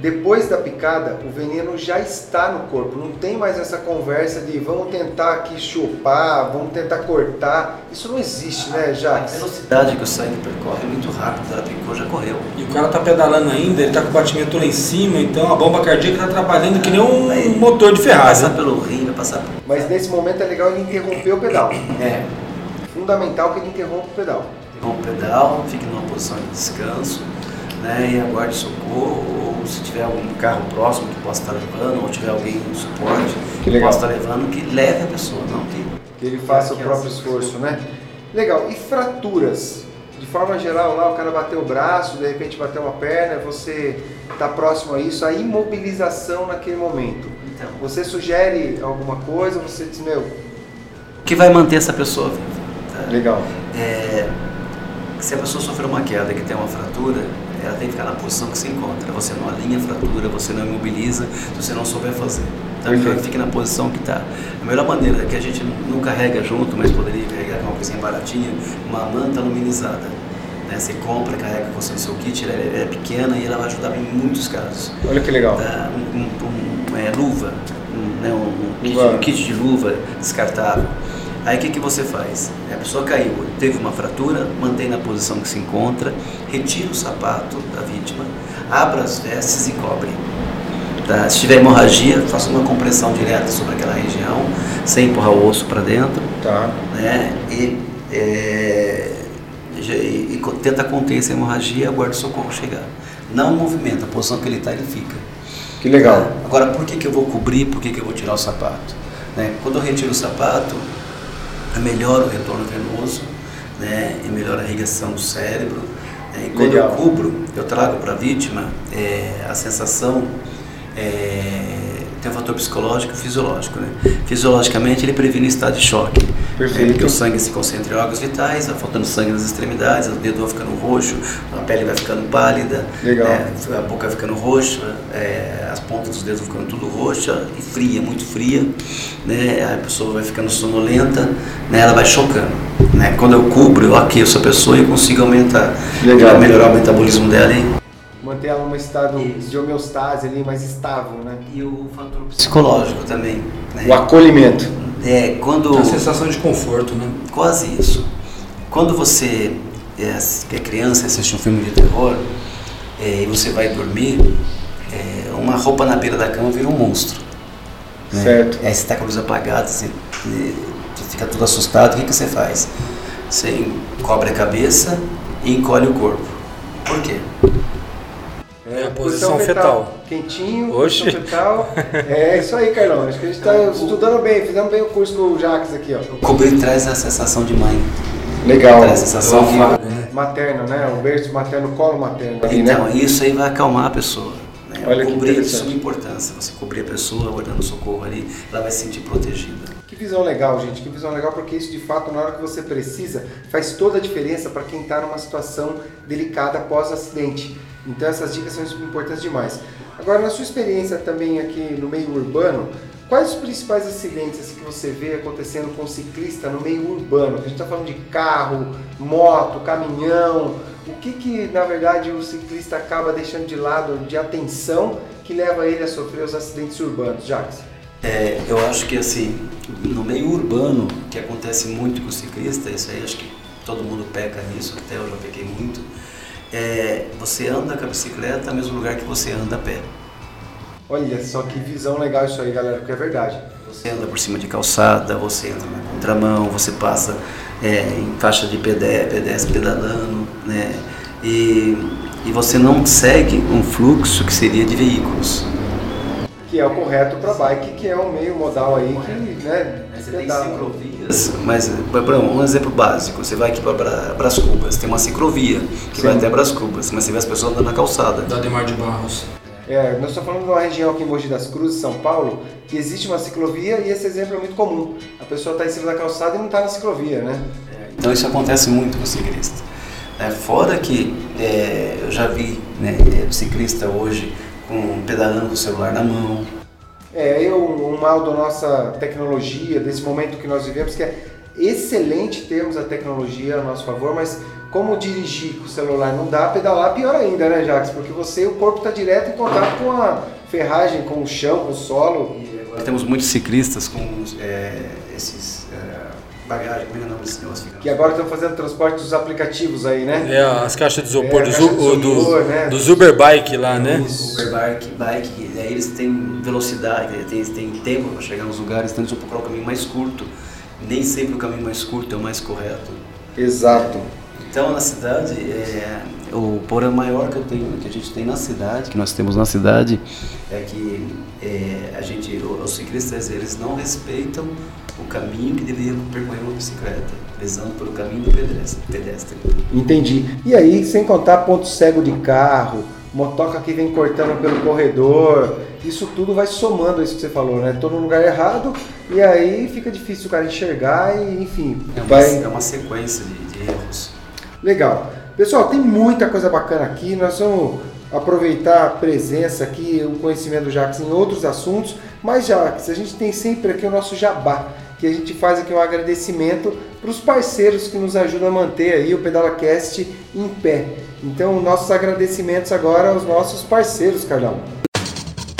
Depois da picada, o veneno já está no corpo. Não tem mais essa conversa de vamos tentar aqui chupar, vamos tentar cortar. Isso não existe, né, A Jacques? velocidade que o sangue percorre é muito rápido, ela picou, já correu. E o cara tá pedalando ainda, ele tá com o batimento lá em cima, então a bomba cardíaca tá trabalhando que nem um motor de Vai Ferrari. passar pelo rim, vai passar por... Mas nesse momento é legal ele interromper o pedal. É, Fundamental que ele interrompa o pedal. com o pedal, fique numa posição de descanso, né, e aguarde socorro, ou se tiver algum carro próximo que possa estar levando, ou tiver alguém no suporte Que que, possa estar levando, que leve a pessoa, não que... Que ele faça o Que próprio as- esforço, né? Legal. E fraturas? De forma geral, lá o cara bateu o braço, de repente bateu uma perna, você está próximo a isso, a imobilização naquele momento. Então, Você sugere alguma coisa, você diz, meu, o que vai manter essa pessoa viva? tá? legal. É, se a pessoa sofreu uma queda que tem uma fratura, ela tem que ficar na posição que se encontra. Você não alinha a fratura, você não imobiliza, se você não souber fazer. Então, é que fique na posição que está. A melhor maneira é que a gente não carrega junto, mas poderia carregar com uma coisinha baratinha, uma manta aluminizada. Né? Você compra, carrega com o seu kit, ela é, é, pequena e ela vai ajudar em muitos casos. Olha que legal. Tá? Um, um, um, é, luva, um, né? um, kit, um kit de luva descartável. Aí o que, que você faz? A pessoa caiu, teve uma fratura, mantém na posição que se encontra, retira o sapato da vítima, abra as vestes e cobre. Tá? Se tiver hemorragia, faça uma compressão direta sobre aquela região, sem empurrar o osso para dentro. Tá. Né? E, é, e, e, tenta conter essa hemorragia, aguarda o socorro chegar. Não movimenta, a posição que ele está, ele fica. Que legal. Tá? Agora, por que, que eu vou cobrir, por que, que eu vou tirar o sapato? Né? Quando eu retiro o sapato, melhora o retorno venoso né, e melhora a irrigação do cérebro. Né, e quando Legal. eu cubro, eu trago para a vítima é, a sensação é, tem um fator psicológico e fisiológico. Né? Fisiologicamente, ele previne estado de choque. Perfeito. porque o sangue se concentra em órgãos vitais, vai faltando sangue nas extremidades, o dedo vai ficando roxo, a pele vai ficando pálida, é, a boca vai ficando roxa, é, as pontas dos dedos vão ficando tudo roxa e fria, muito fria. Né? A pessoa vai ficando sonolenta, né? ela vai chocando. Né? Quando eu cubro, eu aqueço a pessoa e consigo aumentar, melhorar o metabolismo dela. E, manter ela num estado Isso. de homeostase ali mais estável, né? E o fator psicológico também. Né? O acolhimento. É, quando... A sensação de conforto, né? Quase isso. Quando você é, é criança assiste um filme de terror é, e você vai dormir, é, uma roupa na beira da cama vira um monstro. Né? Certo. Aí você está com a luz apagada, você, você fica tudo assustado, o que, que você faz? Você cobre a cabeça e encolhe o corpo. Por quê? É, a posição, fetal. fetal. Quentinho, Oxi. posição fetal. É isso aí, Carlão. Acho que a gente está estudando bem, fizemos bem o curso com o Jacques aqui, ó. Cobrir traz a sensação de mãe. Legal. Traz a sensação de... Né? Materno, né? O berço materno, o colo materno. Ali, então, né? isso aí vai acalmar a pessoa. Né? Olha cobrir que de suma importância. Você cobrir a pessoa, guardando socorro ali, ela vai se sentir protegida. Que visão legal, gente. Que visão legal, porque isso de fato, na hora que você precisa, faz toda a diferença para quem está numa situação delicada após acidente. Então essas dicas são importantes demais. Agora, na sua experiência também aqui no meio urbano, quais os principais acidentes que você vê acontecendo com ciclista no meio urbano? A gente está falando de carro, moto, caminhão. O que, que na verdade o ciclista acaba deixando de lado de atenção que leva ele a sofrer os acidentes urbanos, Jacques? É, eu acho que assim, no meio urbano, que acontece muito com o ciclista, isso aí acho que todo mundo peca nisso, até eu já pequei muito é, você anda com a bicicleta no mesmo lugar que você anda a pé. Olha só que visão legal isso aí, galera, porque é verdade. Você anda por cima de calçada, você entra na contramão, você passa é, em faixa de pedestre, pedestre pedalando, né? E, e você não segue um fluxo que seria de veículos que é o correto para bike, que é o meio modal aí que, né, você tem ciclovias, mas um exemplo básico, você vai aqui para Bras Cubas, tem uma ciclovia que Sim. vai até Bras Cubas, mas você vê as pessoas andando na calçada. Da Demar de Barros. É, nós estamos falando de uma região aqui em Mogi das Cruzes, São Paulo, que existe uma ciclovia e esse exemplo é muito comum. A pessoa está em cima da calçada e não está na ciclovia, né? É, então isso acontece muito com o ciclista. É, fora que é, eu já vi né, ciclista hoje com pedalando com o celular na mão. É, eu, um mal da nossa tecnologia, desse momento que nós vivemos, que é excelente termos a tecnologia a nosso favor, mas como dirigir com o celular não dá, pedalar pior ainda, né, Jacques? Porque você, o corpo está direto em contato com a ferragem, com o chão, com o solo. E agora temos muitos ciclistas com é, esses bagagem, como é, é o nome desse negócio? Que agora estão fazendo transporte dos aplicativos aí, né? É, as caixas de isopor, é, dos, caixa do, do, né? dos Uber Bike lá, né? Uber Bike, bike, aí eles têm velocidade, têm, têm tempo para chegar nos lugares, então eles vão procurar o caminho mais curto. Nem sempre o caminho mais curto é o mais correto. Exato. Então na cidade, é, o problema maior que eu tenho, que a gente tem na cidade, que nós temos na cidade, é que é, a gente, os ciclistas, eles não respeitam o caminho que deveria percorrer uma bicicleta, prezando pelo caminho do pedestre. Entendi. E aí, sem contar ponto cego de carro, motoca que vem cortando pelo corredor, isso tudo vai somando isso que você falou, né? Tô no lugar errado e aí fica difícil o cara enxergar e, enfim. É uma, vai... é uma sequência de, de erros. Legal. Pessoal, tem muita coisa bacana aqui. Nós vamos aproveitar a presença aqui, o conhecimento do Jacques em outros assuntos. Mas, Jacques, a gente tem sempre aqui o nosso jabá, que a gente faz aqui um agradecimento para os parceiros que nos ajudam a manter aí o PedalaCast em pé. Então, nossos agradecimentos agora aos nossos parceiros, Carlão.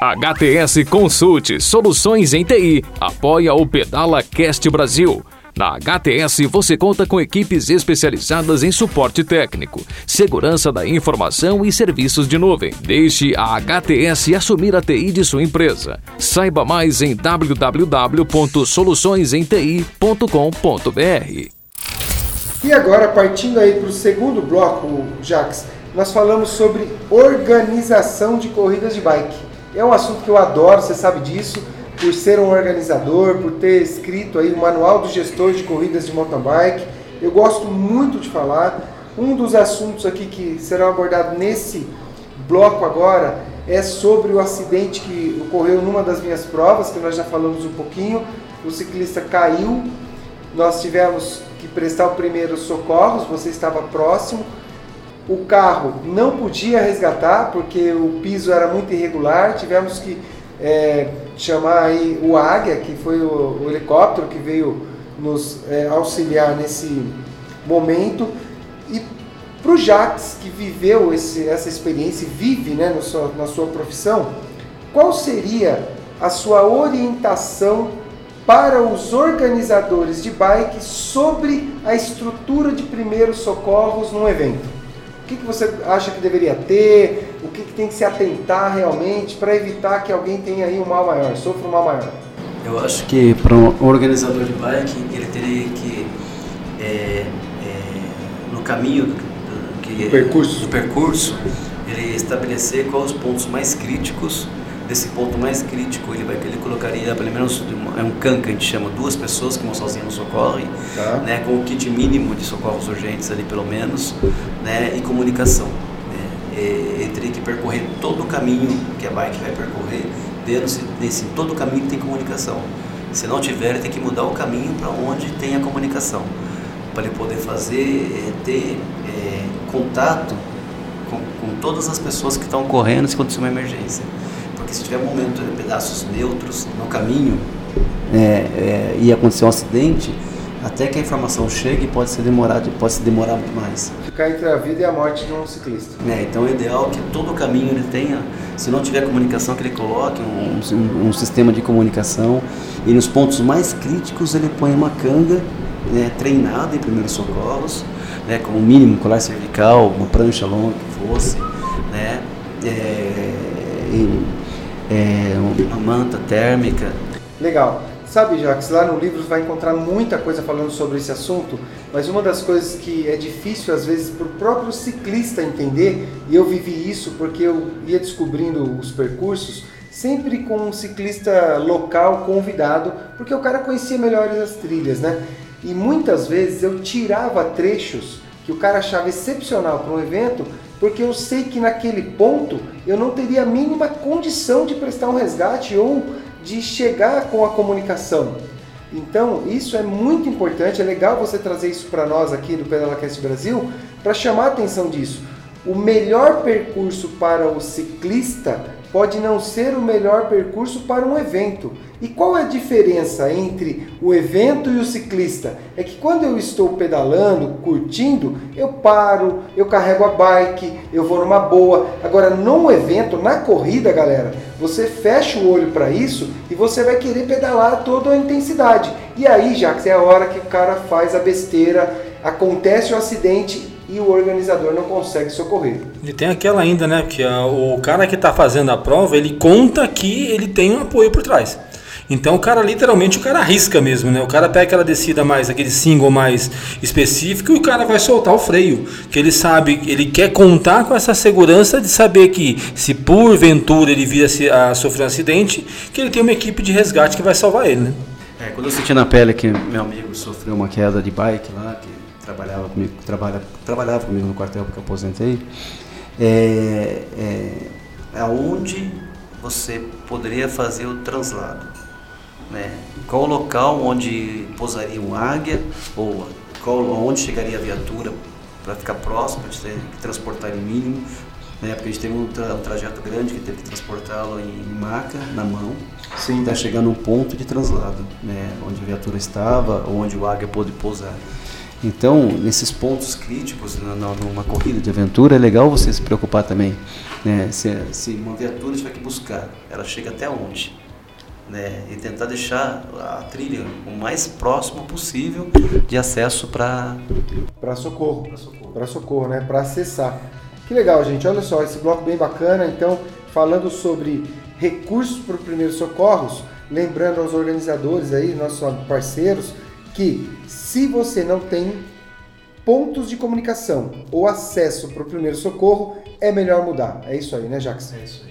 HTS Consulte Soluções em TI apoia o Pedala Cast Brasil. Na HTS você conta com equipes especializadas em suporte técnico, segurança da informação e serviços de nuvem. Deixe a HTS assumir a TI de sua empresa. Saiba mais em www.soluçõesenti.com.br. E agora, partindo aí para o segundo bloco, Jax, nós falamos sobre organização de corridas de bike. É um assunto que eu adoro, você sabe disso, por ser um organizador, por ter escrito aí o Manual do Gestor de Corridas de Mountain Bike. Eu gosto muito de falar. Um dos assuntos aqui que serão abordados nesse bloco agora é sobre o acidente que ocorreu numa das minhas provas, que nós já falamos um pouquinho. O ciclista caiu, nós tivemos que prestar o primeiro socorros, você estava próximo. O carro não podia resgatar porque o piso era muito irregular, tivemos que é, chamar aí o Águia, que foi o, o helicóptero que veio nos é, auxiliar nesse momento. E para o Jax, que viveu esse, essa experiência e vive né, sua, na sua profissão, qual seria a sua orientação para os organizadores de bike sobre a estrutura de primeiros socorros num evento? Que, que você acha que deveria ter, o que, que tem que se atentar realmente para evitar que alguém tenha aí um mal maior, sofra um mal maior? Eu acho que para um organizador de bike, ele teria que, é, é, no caminho do, do, que, do, percurso. do percurso, ele estabelecer quais os pontos mais críticos desse ponto mais crítico, ele, vai, ele colocaria pelo menos é um can que a gente chama duas pessoas que vão sozinhas no socorro, tá. né, com o kit mínimo de socorros urgentes ali pelo menos, né, e comunicação. Né, ele teria que percorrer todo o caminho que a bike vai percorrer, dentro nesse todo o caminho tem comunicação. Se não tiver, ele tem que mudar o caminho para onde tem a comunicação, para ele poder fazer, é, ter é, contato com, com todas as pessoas que estão correndo se acontecer uma emergência porque se tiver um momento de pedaços neutros no caminho é, é, e acontecer um acidente, até que a informação chegue pode ser demorado, pode se demorar muito mais. Ficar entre a vida e a morte de um ciclista. É, então é ideal que todo o caminho ele tenha, se não tiver comunicação, que ele coloque um, um, um sistema de comunicação e nos pontos mais críticos ele põe uma canga né, treinada em primeiros socorros, né, como mínimo colar cervical, uma prancha longa que fosse, né, é, é, uma manta térmica. Legal. Sabe, Jacques, lá no livro vai encontrar muita coisa falando sobre esse assunto, mas uma das coisas que é difícil às vezes para o próprio ciclista entender, e eu vivi isso porque eu ia descobrindo os percursos, sempre com um ciclista local convidado, porque o cara conhecia melhor as trilhas, né? E muitas vezes eu tirava trechos que o cara achava excepcional para um evento porque eu sei que naquele ponto eu não teria a mínima condição de prestar um resgate ou de chegar com a comunicação. Então, isso é muito importante, é legal você trazer isso para nós aqui do PedalaCast Brasil, para chamar a atenção disso. O melhor percurso para o ciclista pode não ser o melhor percurso para um evento. E qual é a diferença entre o evento e o ciclista? É que quando eu estou pedalando, curtindo, eu paro, eu carrego a bike, eu vou numa boa. Agora, num evento, na corrida, galera, você fecha o olho para isso e você vai querer pedalar toda a intensidade. E aí, já que é a hora que o cara faz a besteira, acontece o acidente e o organizador não consegue socorrer. E tem aquela ainda, né? Que a, o cara que está fazendo a prova, ele conta que ele tem um apoio por trás. Então o cara literalmente o cara arrisca mesmo, né? O cara pega aquela descida mais, aquele single mais específico e o cara vai soltar o freio, que ele sabe, ele quer contar com essa segurança de saber que se porventura ele vir a sofrer um acidente, que ele tem uma equipe de resgate que vai salvar ele, né? É, quando eu senti na pele que meu amigo sofreu uma queda de bike lá, que trabalhava comigo, trabalha, trabalhava comigo no quartel porque eu aposentei, é, é, aonde você poderia fazer o translado? Né? Qual o local onde pousaria um águia ou qual, onde chegaria a viatura para ficar próximo, para ter que transportar em mínimo? Né? Porque a gente teve um, tra um trajeto grande que teve que transportá-lo em maca, na mão, até chegar no ponto de translado, né? onde a viatura estava, onde o águia pôde pousar. Então, nesses pontos críticos, numa corrida de aventura, é legal você se preocupar também. Né? Se, se uma viatura tiver que buscar, ela chega até onde? Né? E tentar deixar a trilha o mais próximo possível de acesso para para socorro, para socorro, socorro, né? Para acessar. Que legal, gente. Olha só, esse bloco bem bacana. Então, falando sobre recursos para os primeiros socorros, lembrando aos organizadores aí, nossos parceiros, que se você não tem pontos de comunicação ou acesso para o primeiro socorro, é melhor mudar. É isso aí, né, Jackson? É isso aí.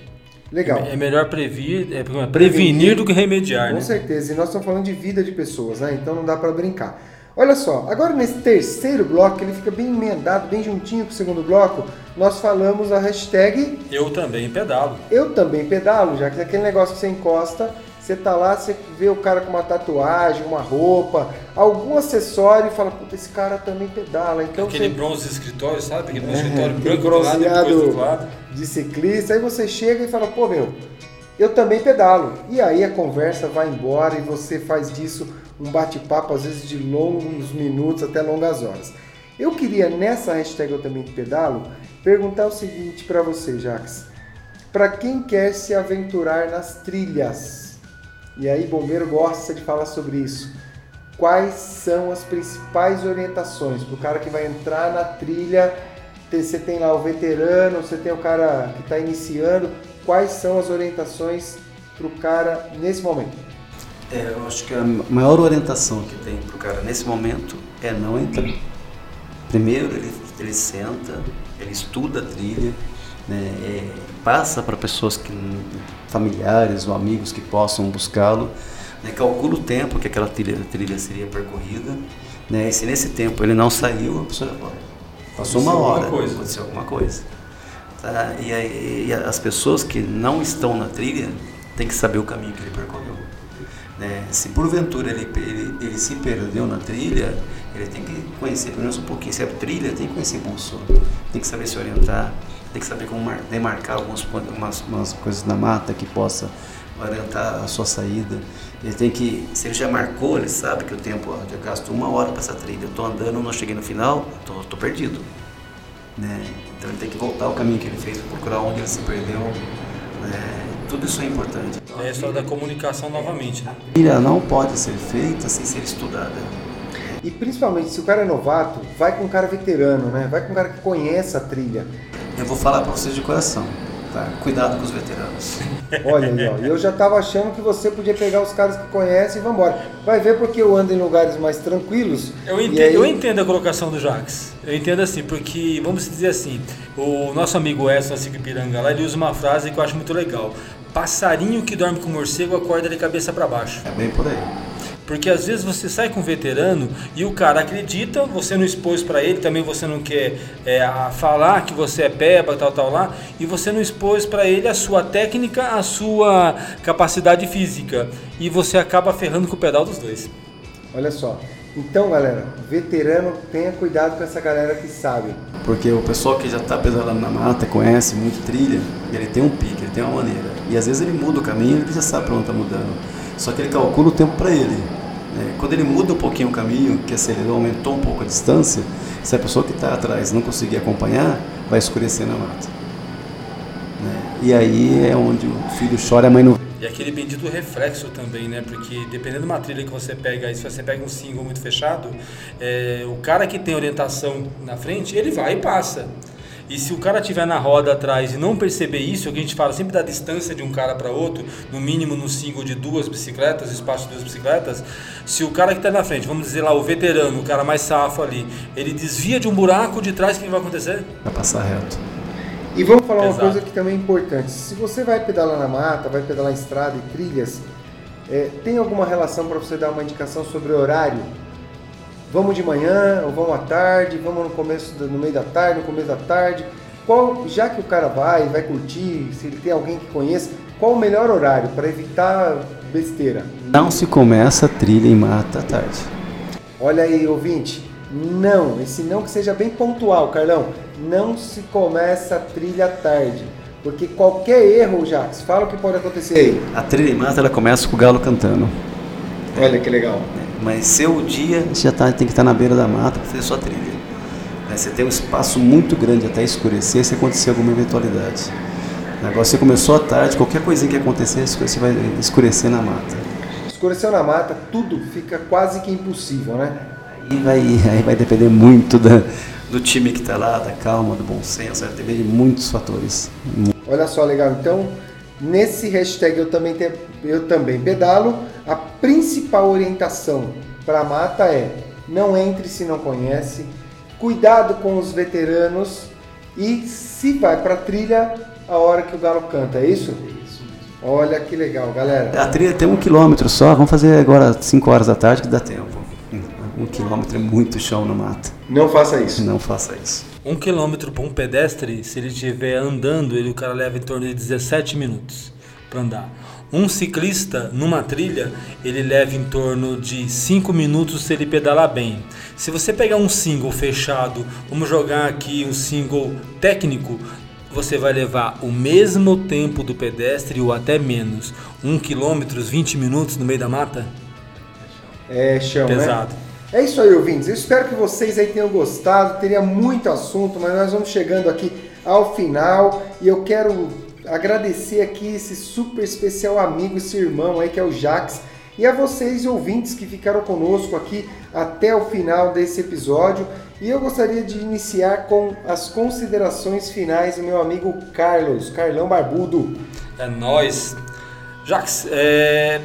Legal. É, melhor previr, é prevenir, prevenir do que remediar, Com né? certeza. E nós estamos falando de vida de pessoas, né? Então não dá para brincar. Olha só, agora nesse terceiro bloco, ele fica bem emendado, bem juntinho com o segundo bloco, nós falamos a hashtag Eu também pedalo. Eu também pedalo, já que é aquele negócio que você encosta você tá lá, você vê o cara com uma tatuagem, uma roupa, algum acessório e fala, puta, esse cara também pedala. Então Aquele você... bronze escritório, sabe? Aquele bronze é, escritório branco bronzeado do lado, de ciclista. Aí você chega e fala, pô, meu, eu também pedalo. E aí a conversa vai embora e você faz disso um bate-papo, às vezes de longos minutos até longas horas. Eu queria, nessa hashtag Eu Também Pedalo, perguntar o seguinte para você, Jax. Para quem quer se aventurar nas trilhas, e aí, bombeiro gosta de falar sobre isso. Quais são as principais orientações para o cara que vai entrar na trilha? Você tem lá o veterano, você tem o cara que está iniciando. Quais são as orientações para o cara nesse momento? É, eu acho que a maior orientação que tem para o cara nesse momento é não entrar. Primeiro ele, ele senta, ele estuda a trilha, né, é, passa para pessoas que familiares ou amigos que possam buscá-lo, né, calcula o tempo que aquela trilha, trilha seria percorrida, né, e se nesse tempo ele não saiu, a pessoa passou uma hora, aconteceu alguma coisa. Tá? E, aí, e as pessoas que não estão na trilha têm que saber o caminho que ele percorreu. Né? Se porventura ele, ele, ele, se perdeu na trilha, ele tem que conhecer pelo menos um pouquinho. Se é trilha, tem que conhecer bússola, tem que saber se orientar, tem que saber como demarcar algumas umas, umas coisas na mata que possa orientar a sua saída. Ele tem que, se ele já marcou, ele sabe que o tempo, eu gasto uma hora para essa trilha, eu estou andando, não cheguei no final, estou perdido. Né? Então ele tem que voltar ao caminho que ele fez, procurar onde ele se perdeu. Né? Tudo isso é importante. É a história da comunicação novamente. Né? A trilha não pode ser feita sem ser estudada. E principalmente se o cara é novato, vai com um cara veterano, né? Vai com um cara que conhece a trilha. Eu vou falar para vocês de coração. Tá? Cuidado com os veteranos. Olha aí, ó. Eu já estava achando que você podia pegar os caras que conhecem e vamos embora. Vai ver porque eu ando em lugares mais tranquilos. Eu entendo, aí... eu entendo a colocação do Jax. Eu entendo assim, porque, vamos dizer assim, o nosso amigo Edson Piranga lá, ele usa uma frase que eu acho muito legal. Passarinho que dorme com morcego acorda de cabeça para baixo. É bem por aí. Porque às vezes você sai com um veterano e o cara acredita, você não expôs para ele, também você não quer é, falar que você é peba, tal, tal lá, e você não expôs para ele a sua técnica, a sua capacidade física. E você acaba ferrando com o pedal dos dois. Olha só. Então, galera, veterano, tenha cuidado com essa galera que sabe. Porque o pessoal que já está pedalando na mata, conhece muito trilha, ele tem um pique, ele tem uma maneira. E às vezes ele muda o caminho, ele já sabe para onde está mudando. Só que ele calcula o tempo para ele. É, quando ele muda um pouquinho o caminho, que acelerou, aumentou um pouco a distância, se a pessoa que está atrás não conseguir acompanhar, vai escurecer na mata. Né? E aí é onde o filho chora e a mãe não e aquele bendito reflexo também, né? Porque dependendo de uma trilha que você pega, se você pega um single muito fechado, é, o cara que tem orientação na frente, ele vai e passa. E se o cara estiver na roda atrás e não perceber isso, é o que a gente fala sempre da distância de um cara para outro, no mínimo no single de duas bicicletas, espaço de duas bicicletas, se o cara que está na frente, vamos dizer lá, o veterano, o cara mais safo ali, ele desvia de um buraco de trás, o que vai acontecer? Vai passar reto. E vamos falar Exato. uma coisa que também é importante. Se você vai pedalar na mata, vai pedalar em estrada e trilhas, é, tem alguma relação para você dar uma indicação sobre o horário? Vamos de manhã ou vamos à tarde? Vamos no começo, do- no meio da tarde, no começo da tarde? Qual, já que o cara vai, vai curtir, se ele tem alguém que conheça, qual o melhor horário para evitar besteira? Não se começa a trilha em mata à tarde. Olha aí, ouvinte. Não, esse não que seja bem pontual, Carlão. Não se começa a trilha à tarde. Porque qualquer erro, Jax, fala o que pode acontecer aí. A trilha em mata ela começa com o galo cantando. Olha que legal. Mas seu dia você já tá, tem que estar na beira da mata para fazer sua trilha. Você tem um espaço muito grande até escurecer se acontecer alguma eventualidade. Agora, você começou à tarde, qualquer coisinha que acontecer, você vai escurecer na mata. Escureceu na mata, tudo fica quase que impossível, né? Aí vai, aí vai depender muito da, do time que está lá, da calma, do bom senso, vai depender de muitos fatores. Olha só, legal. Então, nesse hashtag eu também, te- eu também pedalo, a principal orientação para a mata é não entre se não conhece, cuidado com os veteranos e se vai para trilha a hora que o galo canta, é isso? Olha que legal, galera. A trilha tem um quilômetro só, vamos fazer agora 5 horas da tarde que dá tempo. Um quilômetro é muito chão na mata. Não faça isso. Não faça isso. Um quilômetro para um pedestre, se ele estiver andando, ele, o cara leva em torno de 17 minutos para andar. Um ciclista numa trilha, ele leva em torno de 5 minutos se ele pedalar bem. Se você pegar um single fechado, vamos jogar aqui um single técnico, você vai levar o mesmo tempo do pedestre ou até menos. 1 quilômetro, 20 minutos no meio da mata? É chão, né? Pesado. É isso aí, ouvintes. Eu espero que vocês aí tenham gostado. Teria muito assunto, mas nós vamos chegando aqui ao final e eu quero agradecer aqui esse super especial amigo, esse irmão aí que é o Jax e a vocês ouvintes que ficaram conosco aqui até o final desse episódio. E eu gostaria de iniciar com as considerações finais do meu amigo Carlos, Carlão Barbudo. É nós. Jax, é,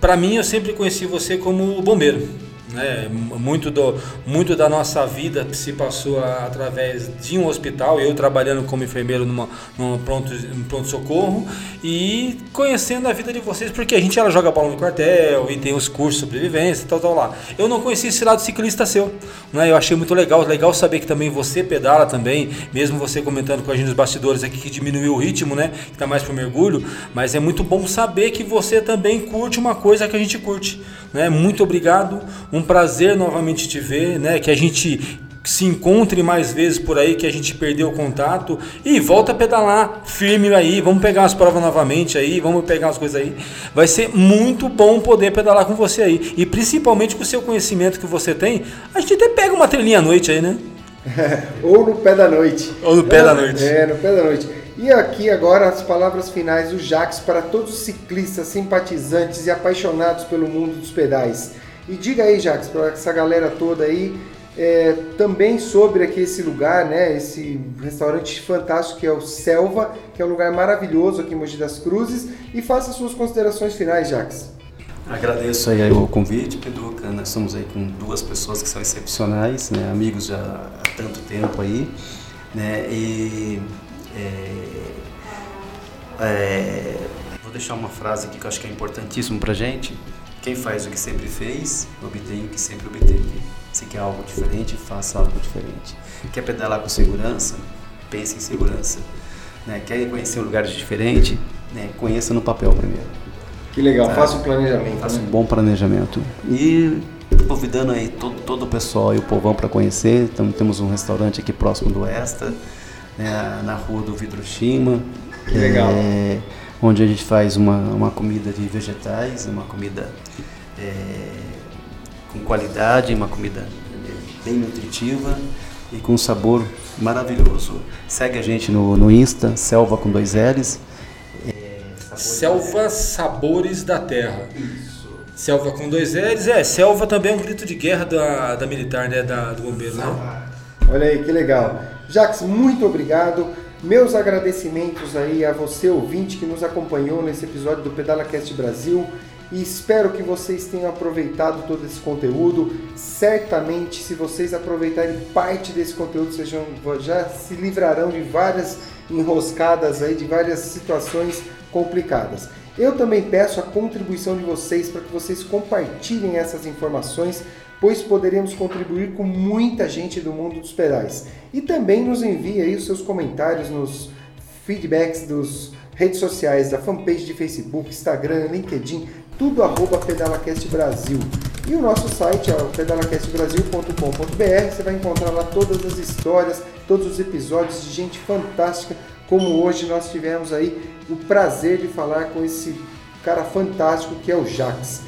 para mim eu sempre conheci você como bombeiro. Né? Muito, do, muito da nossa vida se passou através de um hospital, eu trabalhando como enfermeiro numa, num pronto, num pronto-socorro e conhecendo a vida de vocês, porque a gente ela joga bola no quartel e tem os cursos de sobrevivência e tal, tal lá. Eu não conhecia esse lado ciclista seu, né? eu achei muito legal, legal saber que também você pedala também, mesmo você comentando com a gente nos bastidores aqui que diminuiu o ritmo, né? que tá mais pro mergulho, mas é muito bom saber que você também curte uma coisa que a gente curte. Né? Muito obrigado, um prazer novamente te ver, né? que a gente se encontre mais vezes por aí, que a gente perdeu o contato e volta a pedalar firme aí, vamos pegar as provas novamente aí, vamos pegar as coisas aí. Vai ser muito bom poder pedalar com você aí e principalmente com o seu conhecimento que você tem, a gente até pega uma trilhinha à noite aí, né? Ou no pé da noite. Ou no pé da noite. É, no pé da noite. E aqui agora as palavras finais do Jax para todos os ciclistas, simpatizantes e apaixonados pelo mundo dos pedais. E diga aí, Jax, para essa galera toda aí, é, também sobre aqui esse lugar, né? Esse restaurante fantástico que é o Selva, que é um lugar maravilhoso aqui em Mogi das Cruzes. E faça suas considerações finais, Jax. Agradeço aí o convite, Pedroca. Nós estamos aí com duas pessoas que são excepcionais, né? amigos já há tanto tempo aí. Né? E é, é, vou deixar uma frase aqui que eu acho que é importantíssimo pra gente. Quem faz o que sempre fez, obtém o que sempre obteve. Se quer algo diferente, faça algo diferente. Quer pedalar com segurança? Pense em segurança. Né? Quer conhecer lugares diferentes? Né? Conheça no papel primeiro. Que legal, Tá. faça o planejamento. Faça né? um bom planejamento. E convidando aí todo, todo o pessoal e o povão para conhecer. Então, temos um restaurante aqui próximo do Esta, né, na rua do Vidroshima. Que legal. é, onde a gente faz uma, uma comida de vegetais, uma comida é, com qualidade, uma comida é, bem nutritiva e com um sabor maravilhoso. Segue a gente no, no Insta, Selva com dois L's. Selva Sabores da Terra. Selva com dois L's, é, selva também é um grito de guerra da, da militar, né, da, do bombeiro, né? Olha aí, que legal. Jax, muito obrigado. Meus agradecimentos aí a você, ouvinte, que nos acompanhou nesse episódio do PedalaCast Brasil. E espero que vocês tenham aproveitado todo esse conteúdo. Certamente, se vocês aproveitarem parte desse conteúdo, vocês já se livrarão de várias enroscadas aí, de várias situações complicadas. Eu também peço a contribuição de vocês para que vocês compartilhem essas informações, pois poderemos contribuir com muita gente do mundo dos pedais. E também nos envie aí os seus comentários nos feedbacks dos redes sociais, da fanpage de Facebook, Instagram, LinkedIn, tudo arroba PedalaCast Brasil. E o nosso site é pedalacastbrasil.com.br, você vai encontrar lá todas as histórias, todos os episódios de gente fantástica, como hoje nós tivemos aí o prazer de falar com esse cara fantástico que é o Jax.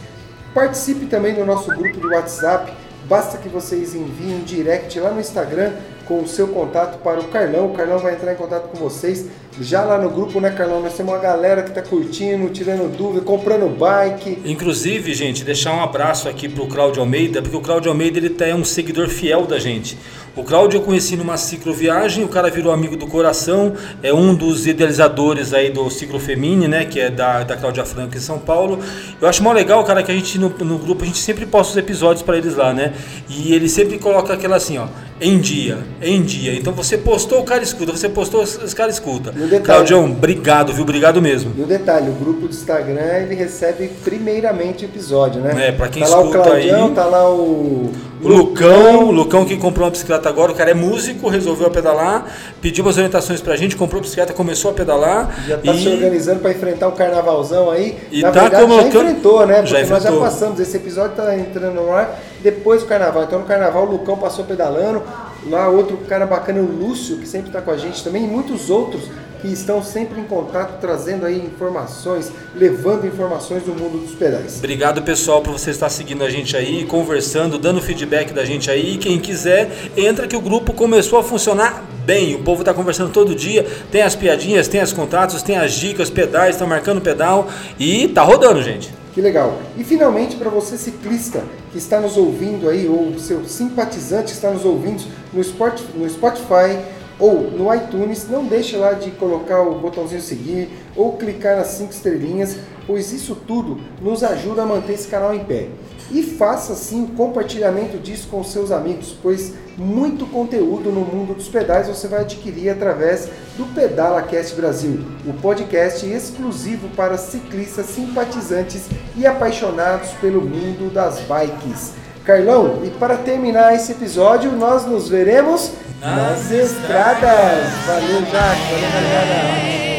Participe também do nosso grupo de WhatsApp. Basta que vocês enviem um direct lá no Instagram com o seu contato para o Carlão. O Carlão vai entrar em contato com vocês. Já lá no grupo, né, Carlão? Nós temos uma galera que está curtindo, tirando dúvida, comprando bike. Inclusive, gente, deixar um abraço aqui para o Cláudio Almeida, porque o Cláudio Almeida ele é um seguidor fiel da gente. O Cláudio eu conheci numa cicloviagem, o cara virou amigo do coração, é um dos idealizadores aí do Ciclofemine, né, que é da, da Cláudia Franco em São Paulo. Eu acho mó legal, cara, que a gente no, no grupo, a gente sempre posta os episódios para eles lá, né? E ele sempre coloca aquela assim, ó, em dia, em dia. Então você postou, o cara escuta, você postou, os cara escuta. Claudião, obrigado, viu? Obrigado mesmo. E o detalhe, o grupo do Instagram, ele recebe primeiramente o episódio, né? É, pra quem tá escuta lá o Claudião, aí... tá lá o... O Lucão, o Lucão que comprou uma bicicleta agora, o cara é músico, resolveu pedalar, pediu umas orientações pra gente, comprou a bicicleta, começou a pedalar. Já tá e... se organizando para enfrentar o carnavalzão aí. E Na tá verdade, já colocando- enfrentou, né? Porque Já nós já enfrentou. passamos, esse episódio tá entrando no ar depois do carnaval. Então no carnaval o Lucão passou pedalando, lá outro cara bacana, o Lúcio, que sempre tá com a gente também, e muitos outros que estão sempre em contato, trazendo aí informações, levando informações do mundo dos pedais. Obrigado pessoal por você estar seguindo a gente aí, conversando, dando feedback da gente aí. E quem quiser, entra que o grupo começou a funcionar bem. O povo está conversando todo dia, tem as piadinhas, tem os contatos, tem as dicas, pedais, estão marcando pedal e tá rodando, gente. Que legal. E finalmente, para você ciclista que está nos ouvindo aí, ou seu simpatizante que está nos ouvindo no Spotify ou no iTunes, não deixe lá de colocar o botãozinho seguir ou clicar nas cinco estrelinhas, pois isso tudo nos ajuda a manter esse canal em pé. E faça sim o compartilhamento disso com seus amigos, pois muito conteúdo no mundo dos pedais você vai adquirir através do PedalaCast Brasil, o podcast exclusivo para ciclistas simpatizantes e apaixonados pelo mundo das bikes. Carlão, e para terminar esse episódio, nós nos veremos nas estradas. Valeu, Jacques. Valeu, galera.